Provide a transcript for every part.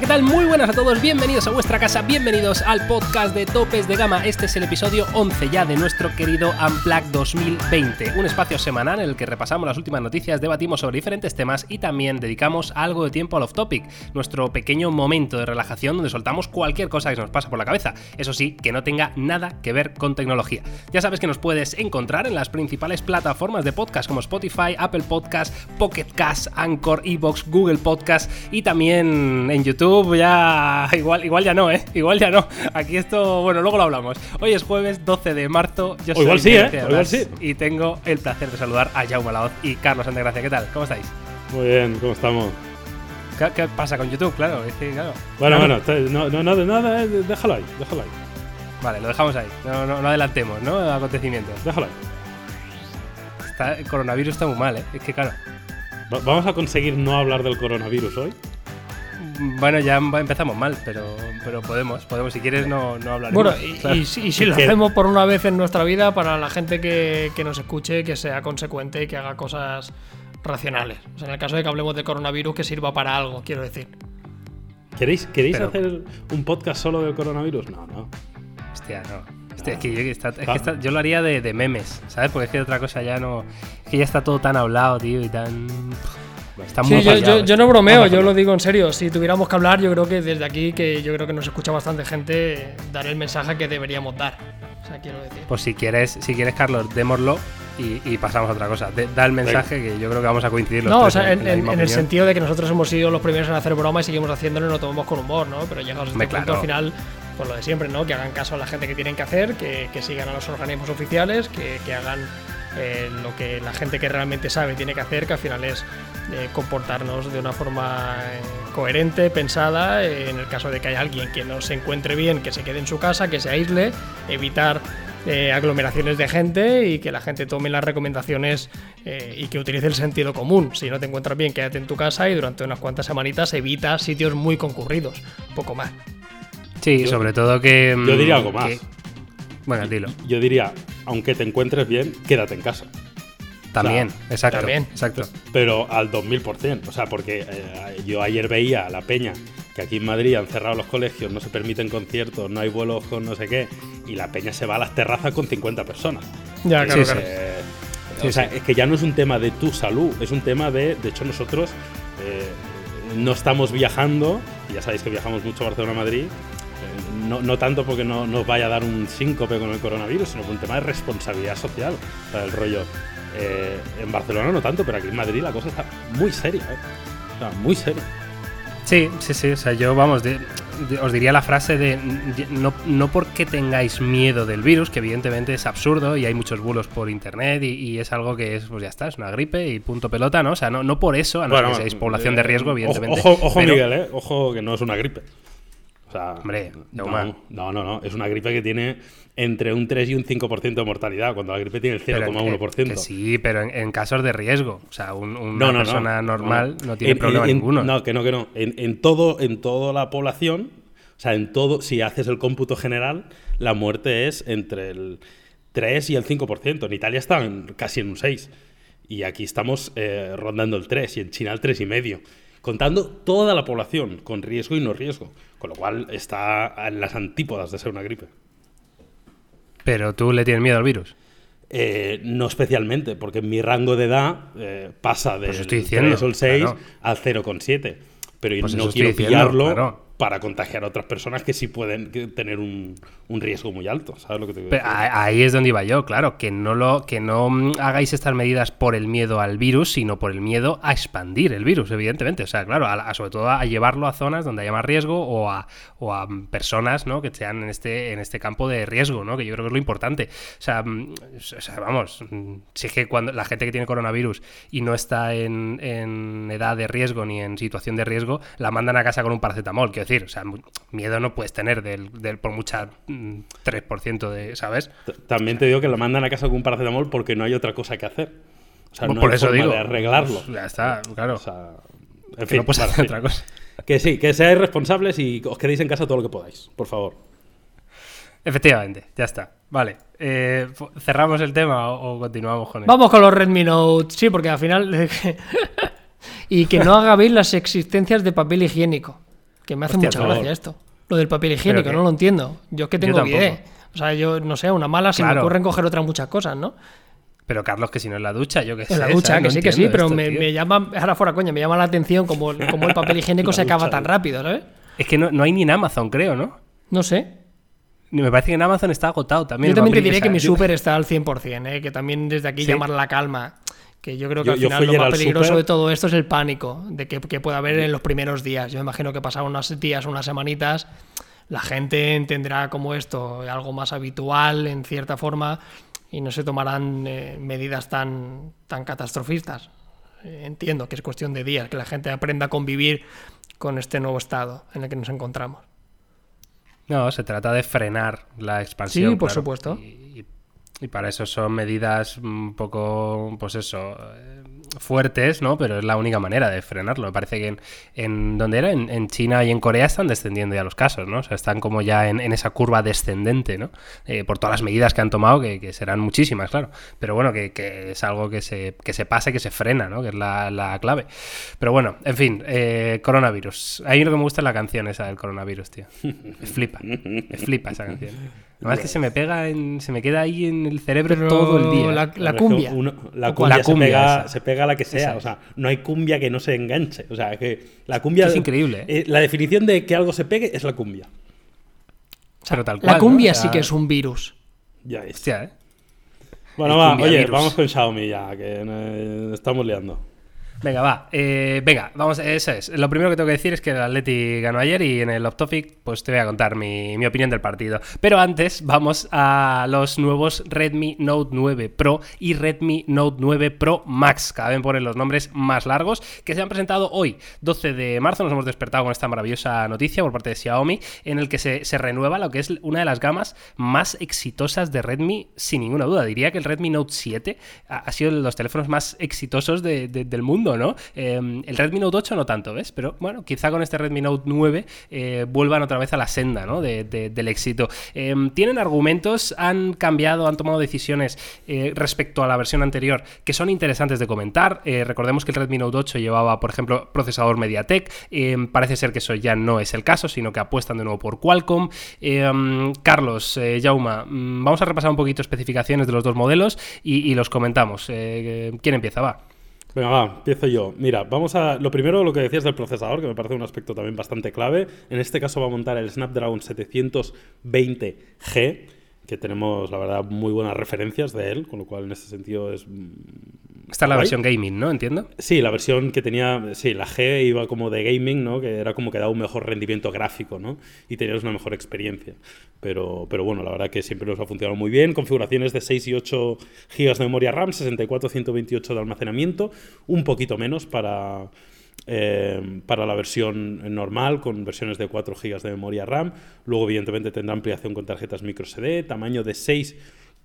¿qué tal? Muy buenas a todos, bienvenidos a vuestra casa, bienvenidos al podcast de Topes de Gama. Este es el episodio 11 ya de nuestro querido Unplugged 2020, un espacio semanal en el que repasamos las últimas noticias, debatimos sobre diferentes temas y también dedicamos algo de tiempo al off-topic, nuestro pequeño momento de relajación donde soltamos cualquier cosa que nos pasa por la cabeza, eso sí, que no tenga nada que ver con tecnología. Ya sabes que nos puedes encontrar en las principales plataformas de podcast como Spotify, Apple Podcast, Pocket Cast, Anchor, Evox, Google Podcast y también en YouTube ya. Igual, igual ya no, ¿eh? Igual ya no. Aquí esto, bueno, luego lo hablamos. Hoy es jueves 12 de marzo. Yo soy igual sí, ¿eh? igual sí. Y tengo el placer de saludar a Jaume Laoz y Carlos Antegracia. ¿Qué tal? ¿Cómo estáis? Muy bien, ¿cómo estamos? ¿Qué, pasa con YouTube? Claro, claro. Bueno, bueno, no, no, no, nada, eh, déjalo ahí, déjalo ahí. Vale, lo dejamos ahí. No, no, no adelantemos, ¿no? Acontecimientos. Déjalo ahí. Está, el coronavirus está muy mal, ¿eh? Es que claro. ¿Vamos a conseguir no hablar del coronavirus hoy? Bueno, ya empezamos mal, pero, pero podemos, podemos. Si quieres, no, no hablar. Bueno, y, si, lo hacemos por una vez en nuestra vida, para la gente que, nos escuche, que sea consecuente y que haga cosas racionales. O sea, en el caso de que hablemos de coronavirus, que sirva para algo, quiero decir. ¿Queréis, ¿queréis hacer un podcast solo del coronavirus? No, no. Hostia, no. Hostia, es que, yo, es que yo lo haría de, de, memes, ¿sabes? Porque es que otra cosa ya no. Es que ya está todo tan hablado, tío, y tan sí, yo, no bromeo, yo lo digo en serio. Si tuviéramos que hablar, yo creo que desde aquí, que yo creo que nos escucha bastante gente, daré el mensaje que deberíamos dar. O sea, quiero decir. Pues si quieres, si quieres, Carlos, démoslo y, pasamos a otra cosa. da el mensaje que yo creo que vamos a coincidir los No, o sea, en, el sentido de que nosotros hemos sido los primeros en hacer broma y seguimos haciéndolo y lo tomamos con humor, ¿no? Pero llegados a este punto, al final, pues lo de siempre, ¿no? Que hagan caso a la gente que tienen que hacer, que, sigan a los organismos oficiales, que, hagan eh, lo que la gente que realmente sabe tiene que hacer, que al final es comportarnos de una forma eh, coherente, pensada, eh, en el caso de que haya alguien que no se encuentre bien, que se quede en su casa, que se aísle, evitar eh, aglomeraciones de gente y que la gente tome las recomendaciones y que utilice el sentido común. Si no te encuentras bien, quédate en tu casa y durante unas cuantas semanitas evita sitios muy concurridos, poco más. Sí, sobre todo que... Yo diría algo mm, más. Bueno, dilo. Yo diría, aunque te encuentres bien, quédate en casa. También, exacto. También. exacto. Pero al 2000%. O sea, porque eh, yo ayer veía a la peña que aquí en Madrid han cerrado los colegios, no se permiten conciertos, no hay vuelos con no sé qué, y la peña se va a las terrazas con 50 personas. Ya, claro, claro. o sea, es que ya no es un tema de tu salud, es un tema de. De hecho, nosotros eh, no estamos viajando, y ya sabéis que viajamos mucho a Barcelona-Madrid. Eh, no, no, tanto porque no nos vaya a dar un síncope con el coronavirus, sino por un tema de responsabilidad social. para el rollo, eh, en Barcelona no tanto, pero aquí en Madrid la cosa está muy seria, ¿eh? muy seria. Sí, sí, sí. O sea, yo, vamos, os diría la frase de no, no, porque tengáis miedo del virus, que evidentemente es absurdo y hay muchos bulos por internet y, es algo que es, pues ya está, es una gripe y punto pelota, ¿no? O sea, no, no por eso, a no ser que seáis población de riesgo, evidentemente. Ojo, ojo Miguel, ¿eh? Ojo que no es una gripe. O sea, Hombre, no, no, no, no, es una gripe que tiene entre un 3 y un 5% de mortalidad, cuando la gripe tiene el 0,1%. Sí, pero en, casos de riesgo. O sea, una persona normal no, tiene problema ninguno. No, que no, que no. En, todo, en toda la población, o sea, en todo, si haces el cómputo general, la muerte es entre el 3 y el 5%. En Italia están casi en un 6. Y aquí estamos eh, rondando el 3 y en China el 3,5 contando toda la población, con riesgo y no riesgo, con lo cual está en las antípodas de ser una gripe. Pero tú le tienes miedo al virus. Eh, no especialmente, porque mi rango de edad eh, pasa del pues 3 o el 6 al 0,7. Pero pues no quiero pillarlo para contagiar a otras personas que sí pueden tener un, riesgo muy alto. ¿Sabes lo que te digo? Ahí es donde iba yo, claro, que no lo que no mm, hagáis estas medidas por el miedo al virus, sino por el miedo a expandir el virus, evidentemente. O sea, claro, sobre todo a llevarlo a zonas donde haya más riesgo o a, o a personas ¿no? que sean en este, en este campo de riesgo, ¿no? que yo creo que es lo importante. O sea, mm, vamos, mm, si es que cuando la gente que tiene coronavirus y no está en, en edad de riesgo ni en situación de riesgo, la mandan a casa con un paracetamol. Quiero decir, o sea, miedo no puedes tener del, por mucha 3% mm, de, ¿sabes? También te digo que lo mandan a casa con un paracetamol porque no hay otra cosa que hacer. O sea, pues no por hay eso forma de arreglarlo. ya está, claro. O sea, en fin, no puedes hacer otra cosa. Que sí, que seáis responsables y os quedéis en casa todo lo que podáis, por favor. Efectivamente, ya está. Vale. Eh, ¿Cerramos el tema o, continuamos con él? Vamos con los Redmi Note. Sí, porque al final. y que no haga bien las existencias de papel higiénico Que me hace mucha gracia esto. Lo del papel higiénico, no lo entiendo. Yo es que tengo idea. O sea, yo no sé, una mala se me ocurren coger otras muchas cosas, ¿no? Pero Carlos, que si no es la ducha, yo que sé. En la ducha, que sí, que sí, pero me, llama, ahora fuera coña, me llama la atención como, como el papel higiénico se acaba tan rápido, ¿sabes? Es que no, no hay ni en Amazon, creo, ¿no? No sé. Me parece que en Amazon está agotado también. Yo también te diré que mi súper está al 100%, ¿eh? que también desde aquí llamar la calma. Que yo creo que al final lo más peligroso de todo esto es el pánico de que, que pueda haber en los primeros días. Yo me imagino que pasaron unos días, unas semanitas, la gente entenderá como esto algo más habitual en cierta forma y no se tomarán eh, medidas tan, tan catastrofistas. Eh, entiendo que es cuestión de días, que la gente aprenda a convivir con este nuevo estado en el que nos encontramos. No, se trata de frenar la expansión. Sí, por supuesto. Y para eso son medidas un poco, pues eso, eh, fuertes, ¿no? Pero es la única manera de frenarlo. Me parece que en, en donde era, en, China y en Corea están descendiendo ya los casos, ¿no? O sea, están como ya en, esa curva descendente, ¿no? Eh, por todas las medidas que han tomado, que, serán muchísimas, claro. Pero bueno, que, es algo que se, que se pase, que se frena, ¿no? Que es la, clave. Pero bueno, en fin, eh, coronavirus. Ahí lo que me gusta es la canción esa del coronavirus, tío. Me flipa, me flipa esa canción. Además es que se me pega, en, se me queda ahí en el cerebro todo el día. La, cumbia. la cumbia, se, pega, a la que sea. O sea, no hay cumbia que no se enganche. O sea, que la cumbia. Es increíble. Eh, la definición de que algo se pegue es la cumbia. Pero tal cual, la cumbia sí que es un virus. Ya es. Hostia, ¿eh? Bueno, va, oye, vamos con Xiaomi ya, que eh, estamos liando. Venga, va. Eh, venga, vamos, eso es. Lo primero que tengo que decir es que el Atleti ganó ayer y en el off topic pues te voy a contar mi, opinión del partido. Pero antes vamos a los nuevos Redmi Note 9 Pro y Redmi Note 9 Pro Max. Cada vez ponen los nombres más largos que se han presentado hoy, 12 de marzo. Nos hemos despertado con esta maravillosa noticia por parte de Xiaomi en el que se, renueva lo que es una de las gamas más exitosas de Redmi sin ninguna duda. Diría que el Redmi Note 7 ha, sido de los teléfonos más exitosos del mundo ¿no? Em, el Redmi Note 8 no tanto, ¿ves? Pero bueno, quizá con este Redmi Note 9 eh, vuelvan otra vez a la senda, del éxito. Em, tienen argumentos, han cambiado, han tomado decisiones eh, respecto a la versión anterior que son interesantes de comentar. Eh, recordemos que el Redmi Note 8 llevaba, por ejemplo, procesador MediaTek. Em, parece ser que eso ya no es el caso, sino que apuestan de nuevo por Qualcomm. Carlos, Jauma, mm, vamos a repasar un poquito especificaciones de los dos modelos y, y los comentamos. ¿Quién empieza? Va. Venga, va, empiezo yo. Mira, vamos a. Lo primero, lo que decías del procesador, que me parece un aspecto también bastante clave. En este caso va a montar el Snapdragon 720G que tenemos, la verdad, muy buenas referencias de él, con lo cual en ese sentido es... Esta es la versión gaming, ¿no? Entiendo. Sí, la versión que tenía, sí, la G iba como de gaming, ¿no? Que era como que daba un mejor rendimiento gráfico, ¿no? Y tenías una mejor experiencia. Pero, pero bueno, la verdad que siempre nos ha funcionado muy bien. Configuraciones de 6 y 8 GB de memoria RAM, 64, 128 de almacenamiento, un poquito menos para eh, para la versión normal con versiones de 4 GB de memoria RAM. Luego, evidentemente, tendrá ampliación con tarjetas micro SD, tamaño de 6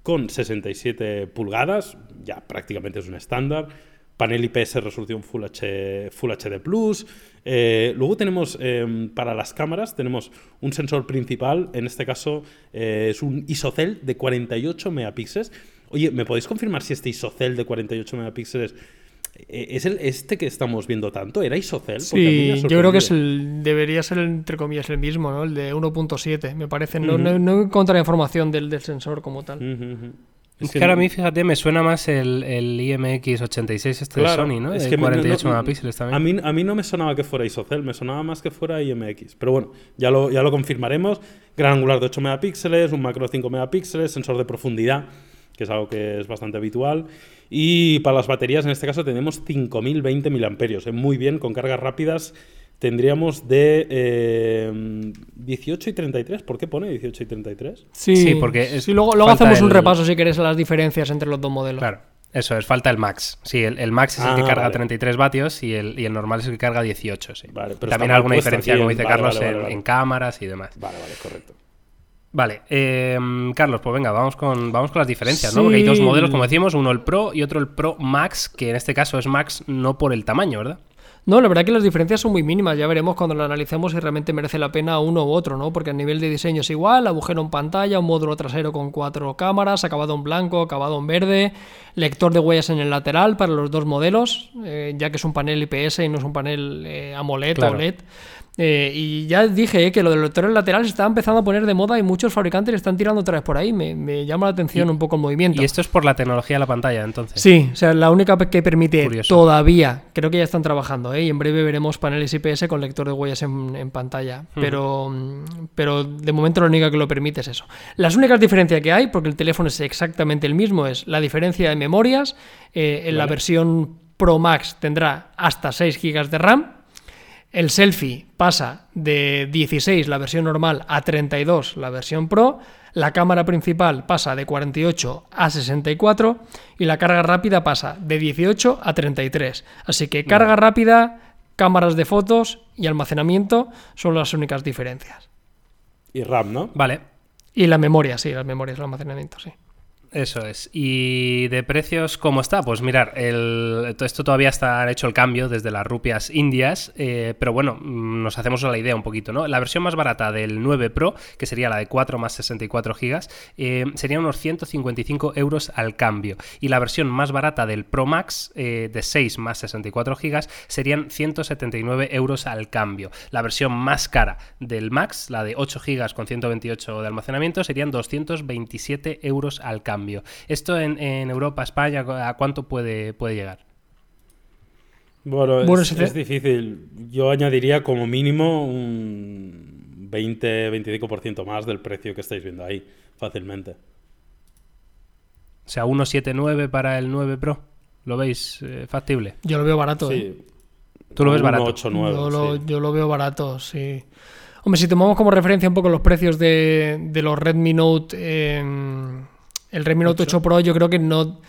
con 67 pulgadas, ya prácticamente es un estándar. Panel IPS resolución Full, HD, Full HD Plus. Eh, luego tenemos em, para las cámaras, tenemos un sensor principal, en este caso eh, es un ISOCELL de 48 megapíxeles. Oye, ¿me podéis confirmar si este ISOCELL de 48 megapíxeles ¿Es el, este que estamos viendo tanto? ¿Era Isocel? Sí, yo creo que es el, debería ser, entre comillas, el mismo, ¿no? El de 1.7, me parece. No, no, he encontrado información del, del, sensor como tal. Es que ahora a mí, fíjate, me suena más el, el IMX86 este de Sony, ¿no? Es que 48 megapíxeles también. A mí, a mí no me sonaba que fuera Isocel, me sonaba más que fuera IMX. Pero bueno, ya lo, ya lo confirmaremos. Gran angular de 8 megapíxeles, un macro de 5 megapíxeles, sensor de profundidad que es algo que es bastante habitual. Y para las baterías, en este caso, tenemos 5020 mAh. Muy bien, con cargas rápidas tendríamos de 18 eh, y 33. ¿Por qué pone 18 y 33? Sí, porque luego, luego hacemos un repaso, si querés, a las diferencias entre los dos modelos. Claro. Eso es, falta el max. Sí, el, max es el que ah, carga 33 vatios y el, y el, normal es el que carga 18. Sí. Vale, pero También alguna diferencia, como dice Carlos, en, cámaras y demás. Vale, vale, correcto. Vale, eh, Carlos, pues venga, vamos con, vamos con las diferencias, ¿no? Porque hay dos modelos, como decimos, uno el Pro y otro el Pro Max, que en este caso es Max no por el tamaño, ¿verdad? No, la verdad que las diferencias son muy mínimas. Ya veremos cuando lo analicemos si realmente merece la pena uno u otro, ¿no? Porque a nivel de diseño es igual, agujero en pantalla, un módulo trasero con cuatro cámaras, acabado en blanco, acabado en verde, lector de huellas en el lateral para los dos modelos, eh, ya que es un panel IPS y no es un panel eh, AMOLED o. Eh, y ya dije eh, que lo de los lectores laterales está empezando a poner de moda y muchos fabricantes están tirando otra vez por ahí. Me, llama la atención un poco el movimiento. ¿Y esto es por la tecnología de la pantalla entonces? Sí, o sea, la única que permite todavía, creo que ya están trabajando, ¿eh? y en breve veremos paneles IPS con lector de huellas en, pantalla. Pero, pero de momento lo único que lo permite es eso. Las únicas diferencias que hay, porque el teléfono es exactamente el mismo, es la diferencia de memorias. En la versión Pro Max tendrá hasta 6 GB de RAM el selfie pasa de 16, la versión normal, a 32, la versión Pro. La cámara principal pasa de 48 a 64 y la carga rápida pasa de 18 a 33. Así que carga rápida, cámaras de fotos y almacenamiento son las únicas diferencias. Y RAM, ¿no? Vale. Y la memoria, sí, las memorias, el almacenamiento, sí. Eso es. ¿Y de precios cómo está? Pues mirar, el, esto todavía está hecho el cambio desde las rupias indias, eh, pero bueno, mm, nos hacemos la idea un poquito, ¿no? La versión más barata del 9 Pro, que sería la de 4 más 64 gigas, eh, sería unos 155 euros al cambio. Y la versión más barata del Pro Max, eh, de 6 más 64 gigas, serían 179 euros al cambio. La versión más cara del Max, la de 8 gigas con 128 de almacenamiento, serían 227 euros al cambio. ¿Esto en, Europa, España, a cuánto puede, puede llegar? Bueno, es, difícil. Yo añadiría como mínimo un 20-25% más del precio que estáis viendo ahí, fácilmente. O sea, 1,79 para el 9 Pro. ¿Lo veis eh, factible? Yo lo veo barato. Sí. ¿eh? ¿Tú lo ves barato? yo, lo, yo lo veo barato, sí. Hombre, si tomamos como referencia un poco los precios de, de los Redmi Note el Redmi Note 8 Pro yo creo que no...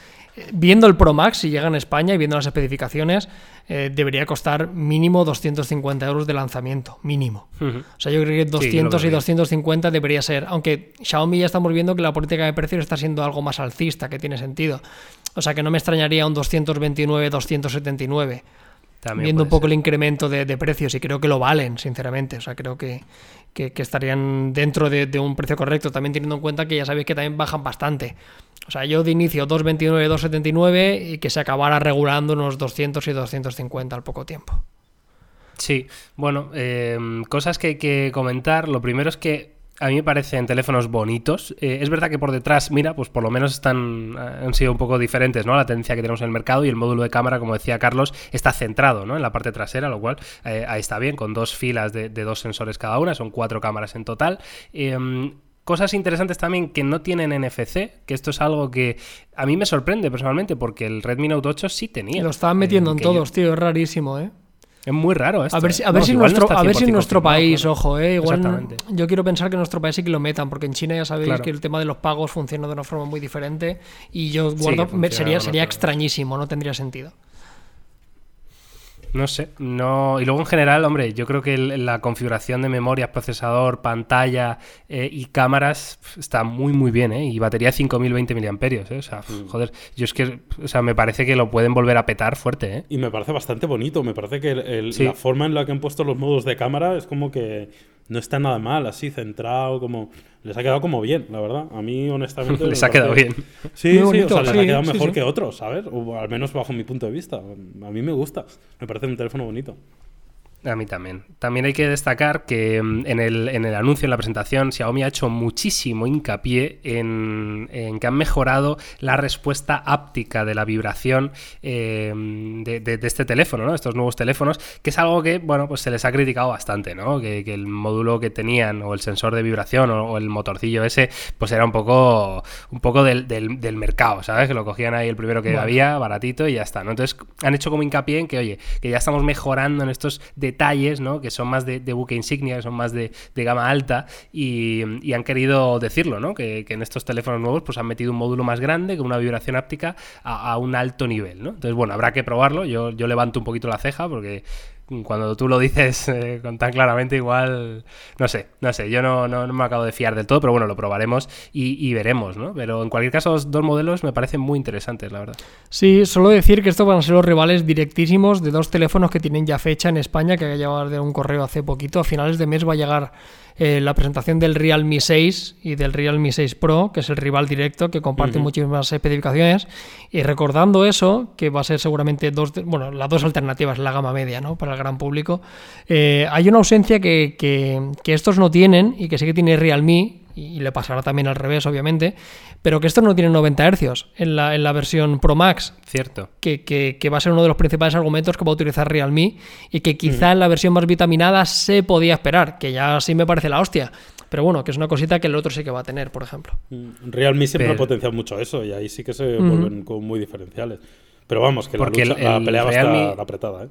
Viendo el Pro Max, si llega en España y viendo las especificaciones, eh, debería costar mínimo 250 euros de lanzamiento, mínimo. O sea, yo creo que 200 y 250 debería ser, aunque Xiaomi ya estamos viendo que la política de precios está siendo algo más alcista, que tiene sentido. O sea, que no me extrañaría un 229, 279. viendo un poco el incremento de, de, precios y creo que lo valen, sinceramente. O sea, creo que, que, estarían dentro de, un precio correcto, también teniendo en cuenta que ya sabéis que también bajan bastante. O sea, yo de inicio 2.29, 2.79 y que se acabara regulando unos 200 y 250 al poco tiempo. Sí, bueno, eh, cosas que hay que comentar. Lo primero es que a mí me parecen teléfonos bonitos. Eh, es verdad que por detrás, mira, pues por lo menos están eh, han sido un poco diferentes, ¿no? La tendencia que tenemos en el mercado y el módulo de cámara, como decía Carlos, está centrado, ¿no? En la parte trasera, lo cual eh, ahí está bien, con dos filas de, dos sensores cada una, son cuatro cámaras en total. Em, cosas interesantes también que no tienen NFC, que esto es algo que a mí me sorprende personalmente, porque el Redmi Note 8 sí tenía. Lo estaban metiendo en todos, tío, es rarísimo, ¿eh? Es muy raro esto. A ver si, a ver si, nuestro, a ver si en nuestro país, ojo, eh, igual yo quiero pensar que en nuestro país sí que lo metan, porque en China ya sabéis que el tema de los pagos funciona de una forma muy diferente y yo guardo, sería, sería extrañísimo, no tendría sentido. No sé, no. Y luego en general, hombre, yo creo que la configuración de memoria, procesador, pantalla eh, y cámaras está muy, muy bien, ¿eh? Y batería 5020 mAh, ¿eh? O sea, mm. joder, yo es que, o sea, me parece que lo pueden volver a petar fuerte, ¿eh? Y me parece bastante bonito, me parece que la forma en la que han puesto los modos de cámara es como que no está nada mal, así centrado, como les ha quedado como bien, la verdad. A mí honestamente les ha quedado bien. Sí, sí, o sea, les ha quedado mejor que otros, ¿sabes? O al menos bajo mi punto de vista. A mí me gusta. Me parece un teléfono bonito. A mí también. También hay que destacar que mm, en el, en el anuncio, en la presentación, Xiaomi ha hecho muchísimo hincapié en, que han mejorado la respuesta áptica de la vibración em, de, este teléfono, ¿no? Estos nuevos teléfonos, que es algo que, bueno, pues se les ha criticado bastante, ¿no? Que, el módulo que tenían, o el sensor de vibración, o, el motorcillo ese, pues era un poco, un poco del, mercado, ¿sabes? Que lo cogían ahí el primero que había, baratito, y ya está, ¿no? Entonces han hecho como hincapié en que, oye, que ya estamos mejorando en estos detalles, ¿no? Que son más de, buque insignia, que son más de, gama alta y, han querido decirlo, ¿no? Que, en estos teléfonos nuevos pues han metido un módulo más grande con una vibración áptica a, un alto nivel, ¿no? Entonces, bueno, habrá que probarlo. Yo levanto un poquito la ceja porque cuando tú lo dices eh, con tan claramente, igual, no sé, no sé, yo no, no, me acabo de fiar del todo, pero bueno, lo probaremos y, veremos, ¿no? Pero en cualquier caso, los dos modelos me parecen muy interesantes, la verdad. Sí, solo decir que estos van a ser los rivales directísimos de dos teléfonos que tienen ya fecha en España, que ha llegado de un correo hace poquito, a finales de mes va a llegar eh, la presentación del Realme 6 y del Realme 6 Pro, que es el rival directo, que comparte muchísimas especificaciones. Y recordando eso, que va a ser seguramente dos, bueno, las dos alternativas, la gama media, ¿no? Para el gran público. Eh, hay una ausencia que, que estos no tienen y que sí que tiene Realme, y le pasará también al revés, obviamente, pero que esto no tiene 90 Hz en la, en la versión Pro Max. Cierto. Que, que, va a ser uno de los principales argumentos que va a utilizar Realme y que quizá en la versión más vitaminada se podía esperar, que ya sí me parece la hostia. Pero bueno, que es una cosita que el otro sí que va a tener, por ejemplo. Mm, Realme siempre ha potenciado mucho eso y ahí sí que se vuelven muy diferenciales. Pero vamos, que la, pelea va a estar apretada, ¿eh?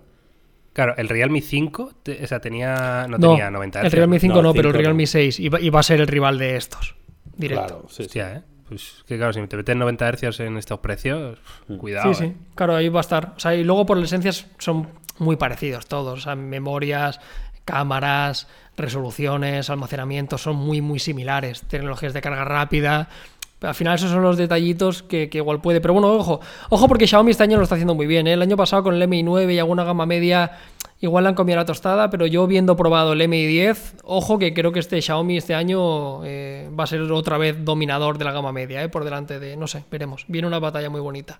Claro, el Realme 5 o sea, tenía, no, tenía 90 Hz. El Realme 5 no, pero el Realme 6 iba, iba, a ser el rival de estos. Directo. Claro, sí, Hostia, ¿eh? Pues que claro, si te meten 90 Hz en estos precios, mm. cuidado. Sí, sí, ¿eh? claro, ahí va a estar. O sea, y luego por licencias son muy parecidos todos. O sea, memorias, cámaras, resoluciones, almacenamiento, son muy, muy similares. Tecnologías de carga rápida. Al final esos son los detallitos que, igual puede. Pero bueno, ojo, ojo porque Xiaomi este año lo está haciendo muy bien. ¿eh? El año pasado con el Mi 9 y alguna gama media igual le han comido la tostada, pero yo viendo probado el Mi 10, ojo que creo que este Xiaomi este año eh, va a ser otra vez dominador de la gama media, ¿eh? por delante de, no sé, veremos. Viene una batalla muy bonita.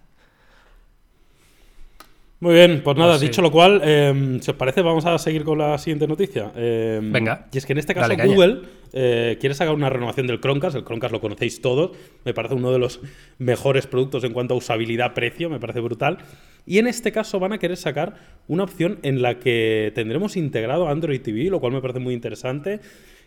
Muy bien, pues nada, pues dicho lo cual, em, si os parece, vamos a seguir con la siguiente noticia. Em, Venga. Y es que en este caso Google eh, quiere sacar una renovación del Chromecast. El Chromecast lo conocéis todos. Me parece uno de los mejores productos en cuanto a usabilidad-precio. Me parece brutal. Y en este caso van a querer sacar una opción en la que tendremos integrado Android TV, lo cual me parece muy interesante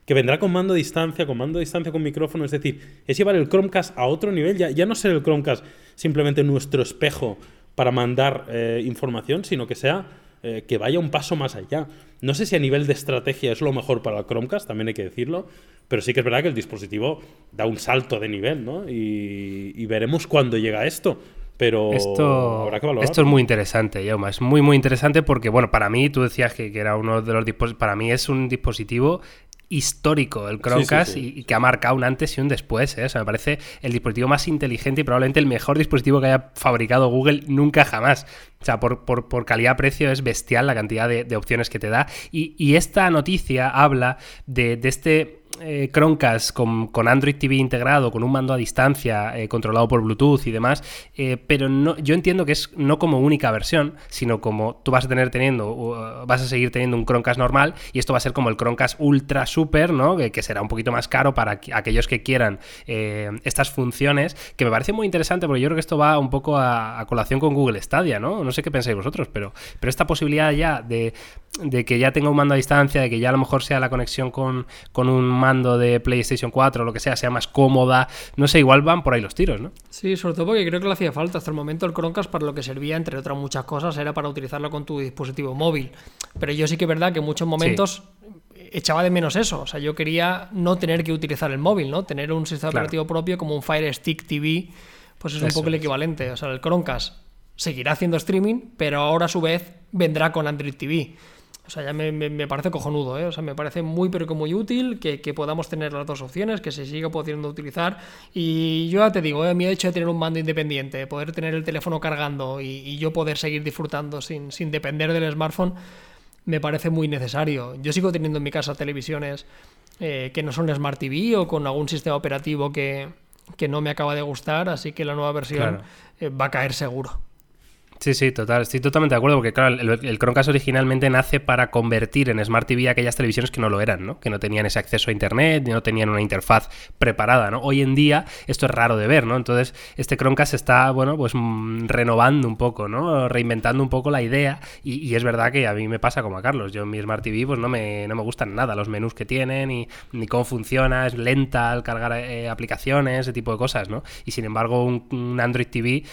que vendrá con mando a distancia, con mando a distancia con micrófono, es decir, es llevar el Chromecast a otro nivel, ya, ya no ser el Chromecast simplemente nuestro espejo para mandar eh, información, sino que sea eh, que vaya un paso más allá. No sé si a nivel de estrategia es lo mejor para el Chromecast, también hay que decirlo, pero sí que es verdad que el dispositivo da un salto de nivel, ¿no? Y, veremos cuándo llega esto. Pero esto, habrá que Esto es muy interesante, Yauma. Es muy, muy interesante porque, bueno, para mí, tú decías que, que era uno de los dispositivos. Para mí es un dispositivo histórico el Chromecast Y, que ha marcado un antes y un después. ¿eh? O sea, me parece el dispositivo más inteligente y probablemente el mejor dispositivo que haya fabricado Google nunca jamás. O sea, por, por, calidad-precio es bestial la cantidad de, opciones que te da. Y, y esta noticia habla de, de este eh, Chromecast con, Android TV integrado, con un mando a distancia eh, controlado por Bluetooth y demás, eh, pero no, yo entiendo que es no como única versión, sino como tú vas a tener teniendo, vas a seguir teniendo un Chromecast normal y esto va a ser como el Chromecast Ultra Super, ¿no? Que, será un poquito más caro para aquellos que quieran estas funciones, que me parece muy interesante porque yo creo que esto va un poco a, colación con Google Stadia, ¿no? No sé qué pensáis vosotros, pero, pero esta posibilidad ya de, que ya tenga un mando a distancia, de que ya a lo mejor sea la conexión con, con un mando de PlayStation 4 o lo que sea sea más cómoda. No sé, igual van por ahí los tiros, ¿no? Sí, sobre todo porque creo que le hacía falta. Hasta el momento el Chromecast para lo que servía, entre otras muchas cosas, era para utilizarlo con tu dispositivo móvil. Pero yo sí que es verdad que en muchos momentos... echaba de menos eso. O sea, yo quería no tener que utilizar el móvil, ¿no? Tener un sistema operativo propio como un Fire Stick TV, pues es un poco el equivalente. O sea, el Chromecast seguirá haciendo streaming, pero ahora a su vez vendrá con Android TV. O sea, ya me, parece cojonudo, ¿eh? O sea, me parece muy, pero que muy útil que, podamos tener las dos opciones, que se siga pudiendo utilizar. Y yo ya te digo, ¿eh? mi hecho de tener un mando independiente, poder tener el teléfono cargando y, yo poder seguir disfrutando sin, sin, depender del smartphone, me parece muy necesario. Yo sigo teniendo en mi casa televisiones eh, que no son Smart TV o con algún sistema operativo que, no me acaba de gustar, así que la nueva versión eh, va a caer seguro. Sí, sí, total. Estoy totalmente de acuerdo porque, claro, el, Chromecast originalmente nace para convertir en Smart TV aquellas televisiones que no lo eran, ¿no? Que no tenían ese acceso a Internet, no tenían una interfaz preparada, ¿no? Hoy en día esto es raro de ver, ¿no? Entonces, este Chromecast está, bueno, pues mm, renovando un poco, ¿no? Reinventando un poco la idea y, es verdad que a mí me pasa como a Carlos. Yo en mi Smart TV, pues no me, no me gustan nada los menús que tienen ni, ni cómo funciona, es lenta al cargar eh, aplicaciones, ese tipo de cosas, ¿no? Y sin embargo, un, un Android TV,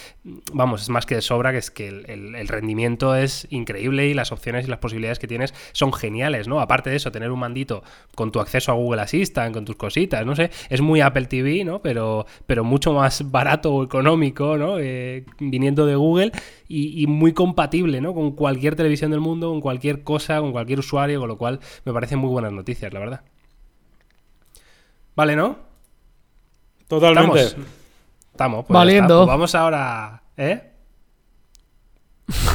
vamos, es más que de sobra que es que el, rendimiento es increíble y las opciones y las posibilidades que tienes son geniales, ¿no? Aparte de eso, tener un mandito con tu acceso a Google Assistant, con tus cositas, no sé, es muy Apple TV, ¿no? Pero, pero mucho más barato o económico, ¿no? Eh, viniendo de Google y, muy compatible, ¿no? Con cualquier televisión del mundo, con cualquier cosa, con cualquier usuario, con lo cual me parecen muy buenas noticias, la verdad. Vale, ¿no? Totalmente. Estamos. Pues Valiendo. Pues vamos ahora. ¿Eh?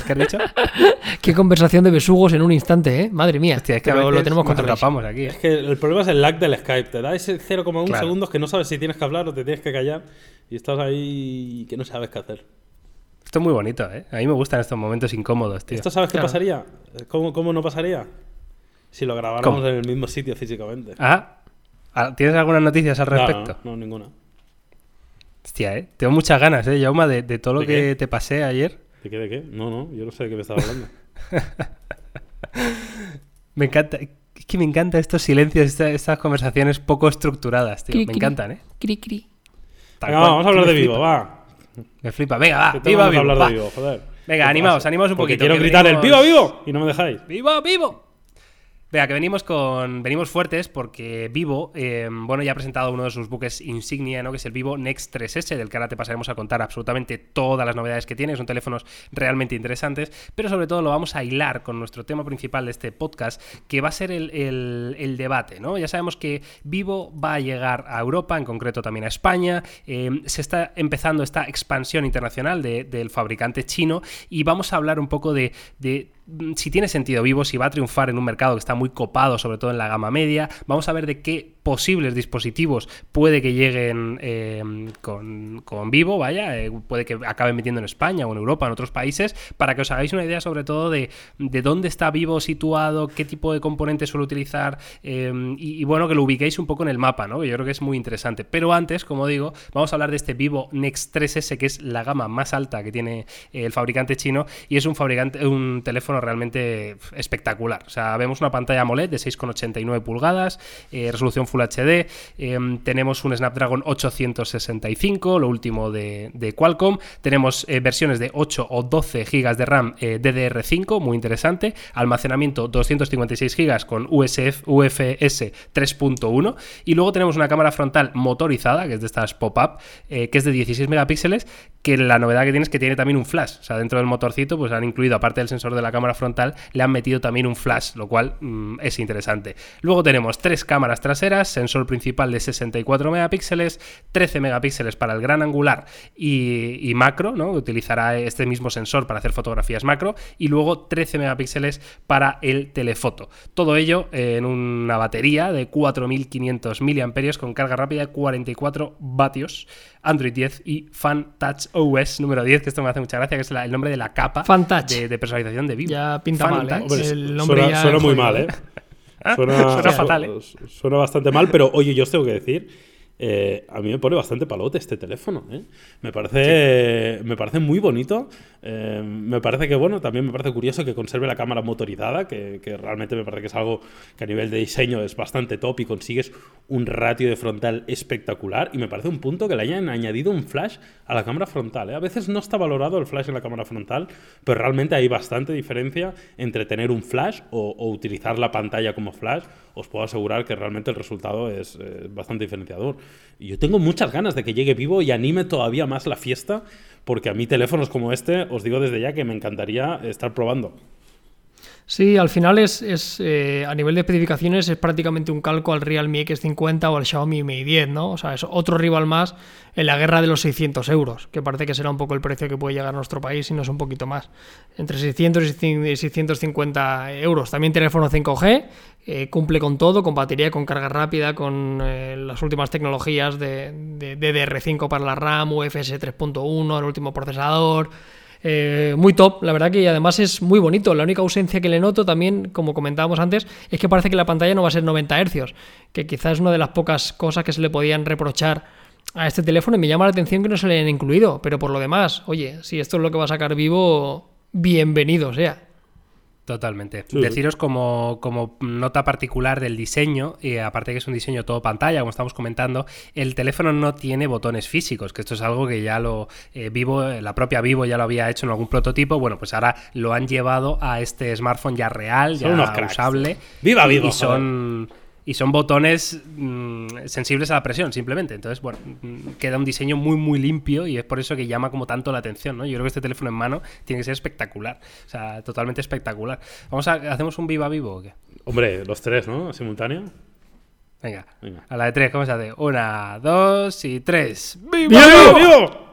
¿Qué has dicho? Qué conversación de besugos en un instante, ¿eh? Madre mía. es que lo tenemos controlado. aquí. ¿eh? Es que el problema es el lag del Skype. Te da ese 0,1 segundos que no sabes si tienes que hablar o te tienes que callar y estás ahí que no sabes qué hacer. Esto es muy bonito, ¿eh? A mí me gustan estos momentos incómodos, tío. ¿Esto sabes qué pasaría? ¿Cómo, ¿Cómo, no pasaría? Si lo grabáramos en el mismo sitio físicamente. Ah. ¿Tienes algunas noticias al respecto? No, no, ninguna. Hostia, ¿eh? Tengo muchas ganas, ¿eh, Yauma, de, de todo lo que te pasé ayer. ¿De qué, de qué? No, no, yo no sé de qué me estaba hablando. me encanta. Es que me encanta estos silencios, estas, conversaciones poco estructuradas, tío. me encantan, ¿eh? Cri, cri. vamos a hablar de vivo, va. Me flipa, venga, va. Viva, vivo. hablar de vivo, joder. Venga, animaos, animaos un Porque poquito. Quiero gritar el viva vivo y no me dejáis. ¡Viva vivo! Vea, que venimos con. Venimos fuertes porque Vivo, eh, bueno, ya ha presentado uno de sus buques insignia, ¿no? Que es el Vivo Next 3S, del que ahora te pasaremos a contar absolutamente todas las novedades que tiene. Son teléfonos realmente interesantes, pero sobre todo lo vamos a hilar con nuestro tema principal de este podcast, que va a ser el, debate, ¿no? Ya sabemos que Vivo va a llegar a Europa, en concreto también a España. Eh, se está empezando esta expansión internacional del fabricante chino y vamos a hablar un poco de si tiene sentido vivo, si va a triunfar en un mercado que está muy copado, sobre todo en la gama media. Vamos a ver de qué posibles dispositivos puede que lleguen eh, con, vivo, vaya, eh, puede que acaben metiendo en España o en Europa, en otros países, para que os hagáis una idea sobre todo de, dónde está vivo situado, qué tipo de componentes suele utilizar eh, y, bueno, que lo ubiquéis un poco en el mapa, ¿no? yo creo que es muy interesante. Pero antes, como digo, vamos a hablar de este Vivo Next 3S, que es la gama más alta que tiene el fabricante chino y es un fabricante, un teléfono realmente espectacular. O sea, vemos una pantalla AMOLED de 6,89 pulgadas, resolución Full HD. Em, tenemos un Snapdragon 865, lo último de, Qualcomm. Tenemos eh, versiones de 8 o 12 GB de RAM eh, DDR5, muy interesante. Almacenamiento 256 GB con UFS 3.1. Y luego tenemos una cámara frontal motorizada, que es de estas pop-up, eh, que es de 16 megapíxeles, que la novedad que tiene es que tiene también un flash. O sea, dentro del motorcito, pues han incluido, aparte del sensor de la cámara frontal, le han metido también un flash, lo cual mm, es interesante. Luego tenemos tres cámaras traseras sensor principal de 64 megapíxeles, 13 megapíxeles para el gran angular y, macro, ¿no? Utilizará este mismo sensor para hacer fotografías macro y luego 13 megapíxeles para el telefoto. Todo ello en una batería de 4500 mAh con carga rápida de 44 vatios. Android 10 y Fan Touch OS número 10, que esto me hace mucha gracia, que es el nombre de la capa de, personalización de Vivo. Ya pinta mal, ¿eh? el nombre suena muy mal, ¿eh? Suena, fatal, ¿eh? Suena bastante mal, pero oye, yo os tengo que decir eh, a mí me pone bastante palote este teléfono. ¿eh? Me, parece, me parece muy bonito. Eh, me parece que, bueno, también me parece curioso que conserve la cámara motorizada, que, realmente me parece que es algo que a nivel de diseño es bastante top y consigues un ratio de frontal espectacular. Y me parece un punto que le hayan añadido un flash a la cámara frontal. A veces no está valorado el flash en la cámara frontal, pero realmente hay bastante diferencia entre tener un flash o, utilizar la pantalla como flash. Os puedo asegurar que realmente el resultado es bastante diferenciador. Yo tengo muchas ganas de que llegue vivo y anime todavía más la fiesta, porque a mí teléfonos como este, os digo desde ya que me encantaría estar probando. Sí, al final es, es eh, a nivel de especificaciones es prácticamente un calco al Realme X50 o al Xiaomi Mi 10, ¿no? O sea, es otro rival más en la guerra de los 600 euros, que parece que será un poco el precio que puede llegar a nuestro país y no es un poquito más. Entre 600 y 650 euros. También teléfono 5G, eh, cumple con todo, con batería, con carga rápida, con eh, las últimas tecnologías de, de DDR5 para la RAM, UFS 3.1, el último procesador eh, muy top, la verdad que además es muy bonito. La única ausencia que le noto también, como comentábamos antes, es que parece que la pantalla no va a ser 90 Hz, que quizás es una de las pocas cosas que se le podían reprochar a este teléfono y me llama la atención que no se le hayan incluido, pero por lo demás, oye, si esto es lo que va a sacar vivo, bienvenido sea. Totalmente. Deciros como, como, nota particular del diseño, y aparte que es un diseño todo pantalla, como estamos comentando, el teléfono no tiene botones físicos, que esto es algo que ya lo eh, Vivo, la propia Vivo ya lo había hecho en algún prototipo, bueno, pues ahora lo han llevado a este smartphone ya real, ya usable. ¡Viva Vivo! Y son y son botones mm, sensibles a la presión, simplemente. Entonces, bueno, mm, queda un diseño muy, muy limpio y es por eso que llama como tanto la atención, ¿no? Yo creo que este teléfono en mano tiene que ser espectacular, o sea, totalmente espectacular. Vamos a, ¿hacemos un viva vivo o qué? Hombre, los tres, ¿no? Simultáneo. Venga, Venga. a la de tres, ¿cómo se hace? Una, dos y tres. ¡Viva, vivo!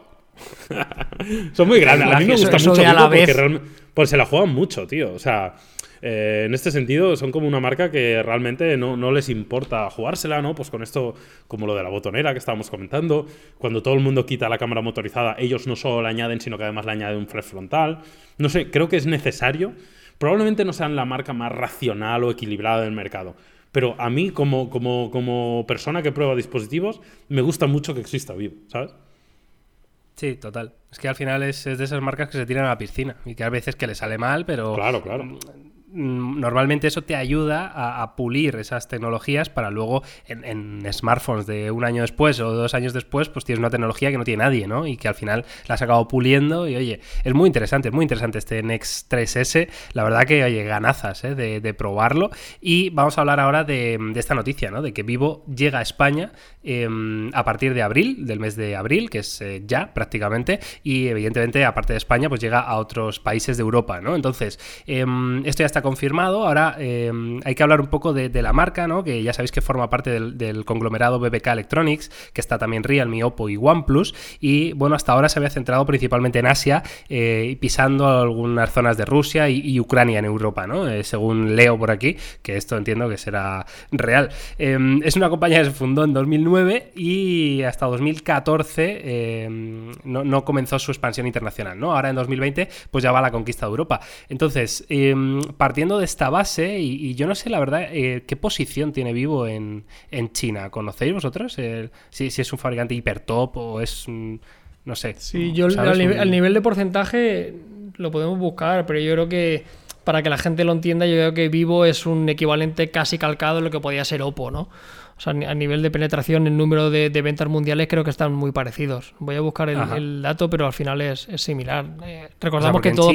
son muy grandes. A mí me gusta mucho porque realmente. Pues se la juegan mucho, tío. O sea. Eh, en este sentido, son como una marca que realmente no, no, les importa jugársela, ¿no? Pues con esto, como lo de la botonera que estábamos comentando, cuando todo el mundo quita la cámara motorizada, ellos no solo la añaden, sino que además le añaden un flash frontal. No sé, creo que es necesario. Probablemente no sean la marca más racional o equilibrada del mercado. Pero a mí, como, como, como persona que prueba dispositivos, me gusta mucho que exista Vivo, ¿sabes? Sí, total. Es que al final es, es, de esas marcas que se tiran a la piscina y que a veces que le sale mal, pero... Claro, claro. Mm, normalmente eso te ayuda a, pulir esas tecnologías para luego en, smartphones de un año después o dos años después, pues tienes una tecnología que no tiene nadie, ¿no? Y que al final la has acabado puliendo y oye, es muy interesante, es muy interesante este Next 3S, la verdad que, oye, ganazas ¿eh? de, probarlo. Y vamos a hablar ahora de, esta noticia, ¿no? De que Vivo llega a España em, a partir de abril, del mes de abril, que es eh, ya prácticamente, y evidentemente aparte de España, pues llega a otros países de Europa, ¿no? Entonces, em, esto ya está confirmado. Ahora eh, hay que hablar un poco de, la marca, ¿no? Que ya sabéis que forma parte del, conglomerado BBK Electronics, que está también Realme, Oppo y OnePlus. Y bueno, hasta ahora se había centrado principalmente en Asia, eh, pisando algunas zonas de Rusia y, Ucrania en Europa, ¿no? Eh, según leo por aquí, que esto entiendo que será real. es una compañía que se fundó en 2009 y hasta 2014 no, no, comenzó su expansión internacional, ¿no? Ahora en 2020 pues ya va la conquista de Europa. Entonces, partiendo de esta base, y, yo no sé la verdad eh, qué posición tiene Vivo en, China. ¿Conocéis vosotros? si, es un fabricante hipertop o es. no sé. Sí, yo al nivel, de porcentaje lo podemos buscar, pero yo creo que para que la gente lo entienda, yo creo que Vivo es un equivalente casi calcado a lo que podía ser Oppo, ¿no? O sea, a nivel de penetración, el número de, ventas mundiales creo que están muy parecidos. Voy a buscar el, dato, pero al final es, similar. Eh, recordamos que todo.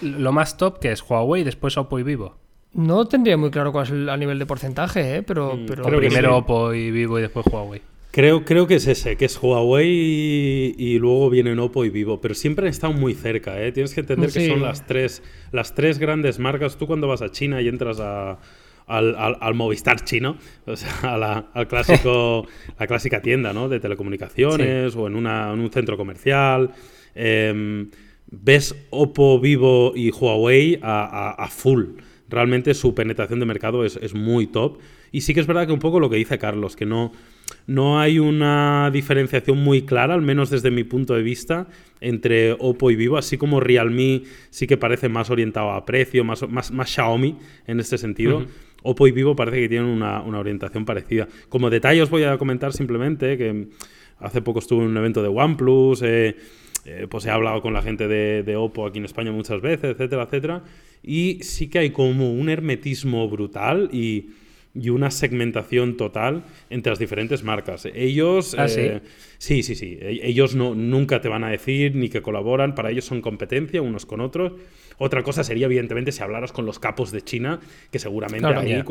lo más top que es Huawei, después Oppo y Vivo. No tendría muy claro cuál es el a nivel de porcentaje, ¿eh? pero, mm, pero primero Oppo y Vivo y después Huawei. Creo, creo que es ese, que es Huawei y, luego vienen Oppo y Vivo, pero siempre han estado muy cerca, ¿eh? Tienes que entender que son las tres, las tres grandes marcas. Tú cuando vas a China y entras a, al, Movistar chino, o sea, a la, al clásico, la clásica tienda ¿no? de telecomunicaciones o en, una, en, un centro comercial. Em, ves Oppo, Vivo y Huawei a, full. Realmente su penetración de mercado es, es, muy top. Y sí que es verdad que un poco lo que dice Carlos, que no, no hay una diferenciación muy clara, al menos desde mi punto de vista, entre Oppo y Vivo, así como Realme sí que parece más orientado a precio, más, más, más Xiaomi en este sentido. Oppo y Vivo parece que tienen una, orientación parecida. Como detalle os voy a comentar simplemente que hace poco estuve en un evento de OnePlus, eh, eh, pues he hablado con la gente de, de, Oppo aquí en España muchas veces, etcétera, etcétera, y sí que hay como un hermetismo brutal y y una segmentación total entre las diferentes marcas. Ellos, ¿Ah, sí? Eh, sí, sí, sí. E-, ellos no, nunca te van a decir ni que colaboran. Para ellos son competencia unos con otros. Otra cosa sería, evidentemente, si hablaras con los capos de China, que seguramente ahí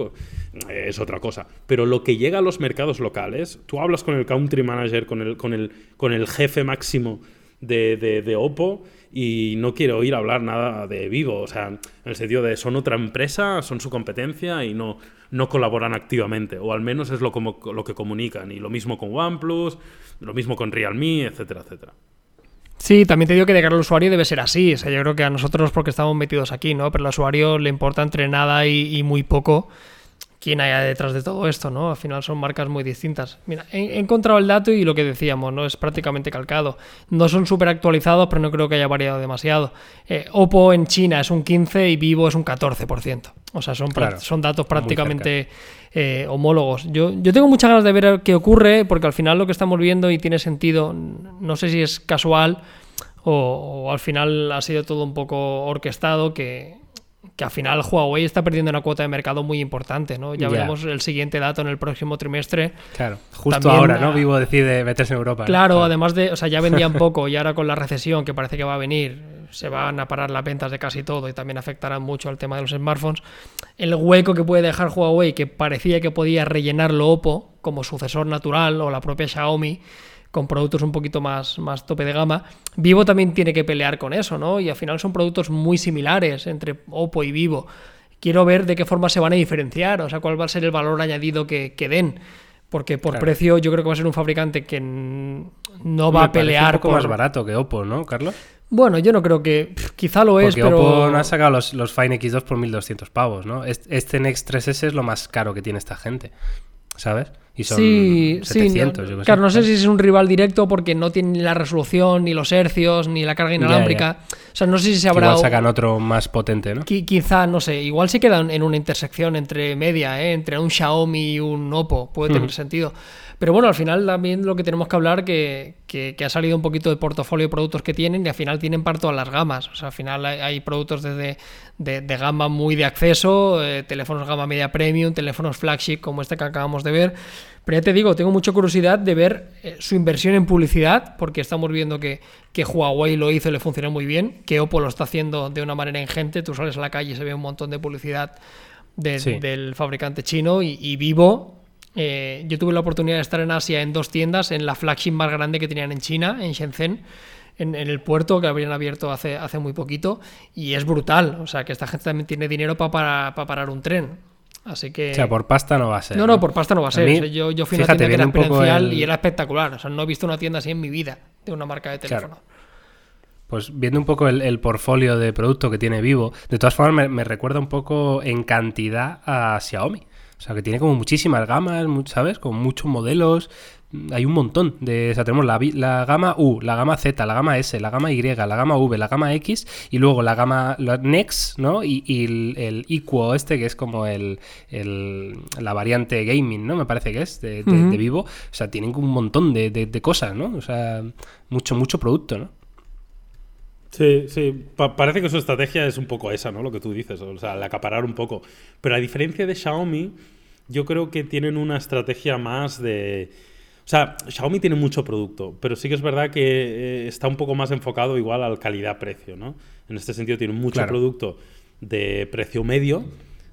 es otra cosa. Pero lo que llega a los mercados locales, tú hablas con el country manager, con el, con el, con el jefe máximo de, de, de Oppo y no quiero oír hablar nada de Vivo, o sea, en el sentido de son otra empresa, son su competencia y no, no colaboran activamente, o al menos es lo, como, lo que comunican, y lo mismo con OnePlus, lo mismo con Realme, etcétera, etcétera. Sí, también te digo que de cara al usuario debe ser así. O sea, yo creo que a nosotros porque estamos metidos aquí, ¿no? Pero al usuario le importa entre nada y muy poco quién hay detrás de todo esto, ¿no? Al final son marcas muy distintas. Mira, he, encontrado el dato y lo que decíamos, ¿no? Es prácticamente calcado. No son súper actualizados, pero no creo que haya variado demasiado. Eh, Oppo en China es un 15% y Vivo es un 14%. O sea, son, son datos prácticamente eh, homólogos. Yo, yo tengo muchas ganas de ver qué ocurre, porque al final lo que estamos viendo y tiene sentido, no sé si es casual o al final ha sido todo un poco orquestado, que que al final Huawei está perdiendo una cuota de mercado muy importante, ¿no? Ya veremos el siguiente dato en el próximo trimestre. Claro, justo ahora, ¿no? Vivo decide meterse en Europa. Claro, además de, o sea, ya vendían poco y ahora con la recesión que parece que va a venir, se van a parar las ventas de casi todo y también afectarán mucho al tema de los smartphones. El hueco que puede dejar Huawei, que parecía que podía rellenarlo Oppo como sucesor natural o la propia Xiaomi, con productos un poquito más, más tope de gama. Vivo también tiene que pelear con eso, ¿no? Y al final son productos muy similares entre Oppo y Vivo. Quiero ver de qué forma se van a diferenciar, o sea, cuál va a ser el valor añadido que, que den Porque por precio yo creo que va a ser un fabricante que no va a pelear. Un poco más barato que Oppo, ¿no, Carlos? Bueno, yo no creo que. quizá lo es, pero. Oppo no ha sacado los, los Fine X2 por 1200 pavos, ¿no? Este Next 3S es lo más caro que tiene esta gente. ¿Sabes? Y son sí, 700, sí, claro, no sé si es un rival directo porque no tiene ni la resolución, ni los hercios, ni la carga inalámbrica. O sea, no sé si se habrá. Igual sacan otro más potente, ¿no? quizá, no sé, igual se quedan en una intersección entre media, ¿eh? entre un Xiaomi y un Oppo. Puede tener sentido. Pero bueno, al final también lo que tenemos que hablar que, que, ha salido un poquito de portafolio de productos que tienen y al final tienen para todas las gamas. O sea, al final hay, productos desde de, gama muy de acceso, eh, teléfonos gama media premium, teléfonos flagship como este que acabamos de ver. Pero ya te digo, tengo mucha curiosidad de ver eh, su inversión en publicidad, porque estamos viendo que, que, Huawei lo hizo y le funcionó muy bien, que Oppo lo está haciendo de una manera ingente. Tú sales a la calle y se ve un montón de publicidad del fabricante chino y, y Vivo eh, yo tuve la oportunidad de estar en Asia en dos tiendas, en la flagship más grande que tenían en China, en Shenzhen, en, el puerto que habían abierto hace, hace muy poquito, y es brutal. O sea, que esta gente también tiene dinero para parar un tren. Así que... O sea, por pasta no va a ser. No, no, por pasta no va a ser. yo, yo, fui a una tienda que era experiencial y era espectacular. O sea, no he visto una tienda así en mi vida, de una marca de teléfono. Pues viendo un poco el, portfolio de producto que tiene Vivo, de todas formas me recuerda un poco en cantidad a Xiaomi. O sea, que tiene como muchísimas gamas, ¿sabes? Con muchos modelos. Hay un montón de. O sea, tenemos la, la, gama U, la gama Z, la gama S, la gama Y, la gama V, la gama X y luego la gama Next, ¿no? Y, el, el este que es como el, la variante gaming, ¿no? Me parece que es de, Vivo. O sea, tienen un montón de, de, cosas, ¿no? O sea, mucho, mucho producto, ¿no? Sí, sí, parece que su estrategia es un poco esa, ¿no? Lo que tú dices, o sea, el acaparar un poco. Pero a diferencia de Xiaomi, yo creo que tienen una estrategia más de... O sea, Xiaomi tiene mucho producto, pero sí que es verdad que eh, está un poco más enfocado igual al calidad-precio, ¿no? En este sentido tienen mucho producto de precio medio,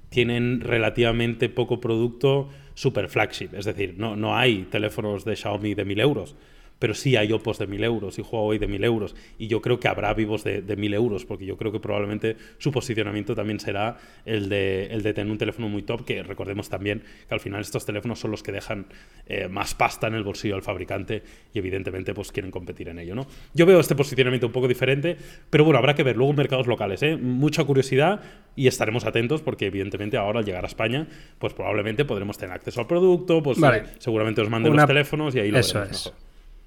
tienen relativamente poco producto super flagship, es decir, no, no hay teléfonos de Xiaomi de 1000 euros pero sí hay Opos de 1000 euros y Huawei de 1000 euros. Y yo creo que habrá vivos de, de 1000 euros, porque yo creo que probablemente su posicionamiento también será el de, el de tener un teléfono muy top, que recordemos también que al final estos teléfonos son los que dejan eh, más pasta en el bolsillo al fabricante y evidentemente pues quieren competir en ello. ¿no? Yo veo este posicionamiento un poco diferente, pero bueno, habrá que ver luego en mercados locales. ¿eh? Mucha curiosidad y estaremos atentos porque evidentemente ahora al llegar a España, pues probablemente podremos tener acceso al producto, pues seguramente os manden los teléfonos y ahí lo Eso es.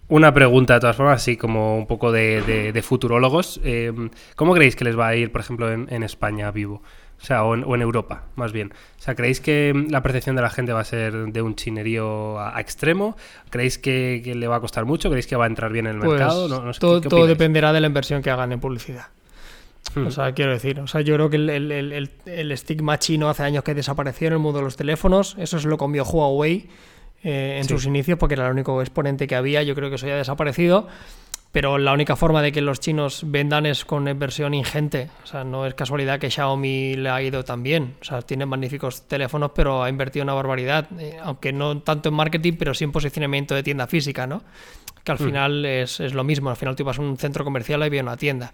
Una pregunta, de todas formas, así como un poco de, futurólogos. Eh, ¿Cómo creéis que les va a ir, por ejemplo, en, España vivo? O sea, o en, Europa, más bien. O sea, ¿creéis que la percepción de la gente va a ser de un chinerío a, extremo? ¿Creéis que, le va a costar mucho? ¿Creéis que va a entrar bien en el pues mercado? todo, dependerá de la inversión que hagan en publicidad. Hmm. O sea, quiero decir, o sea, yo creo que el, el, el, estigma chino hace años que desapareció en el mundo de los teléfonos. Eso es lo comió Huawei eh, en sus inicios porque era el único exponente que había. Yo creo que eso ya ha desaparecido. Pero la única forma de que los chinos vendan es con inversión ingente. O sea, no es casualidad que Xiaomi le ha ido tan bien. O sea, tiene magníficos teléfonos, pero ha invertido una barbaridad. Eh, aunque no tanto en marketing, pero sí en posicionamiento de tienda física, ¿no? Que al hmm. final es, lo mismo. Al final tú vas a un centro comercial y ves una tienda.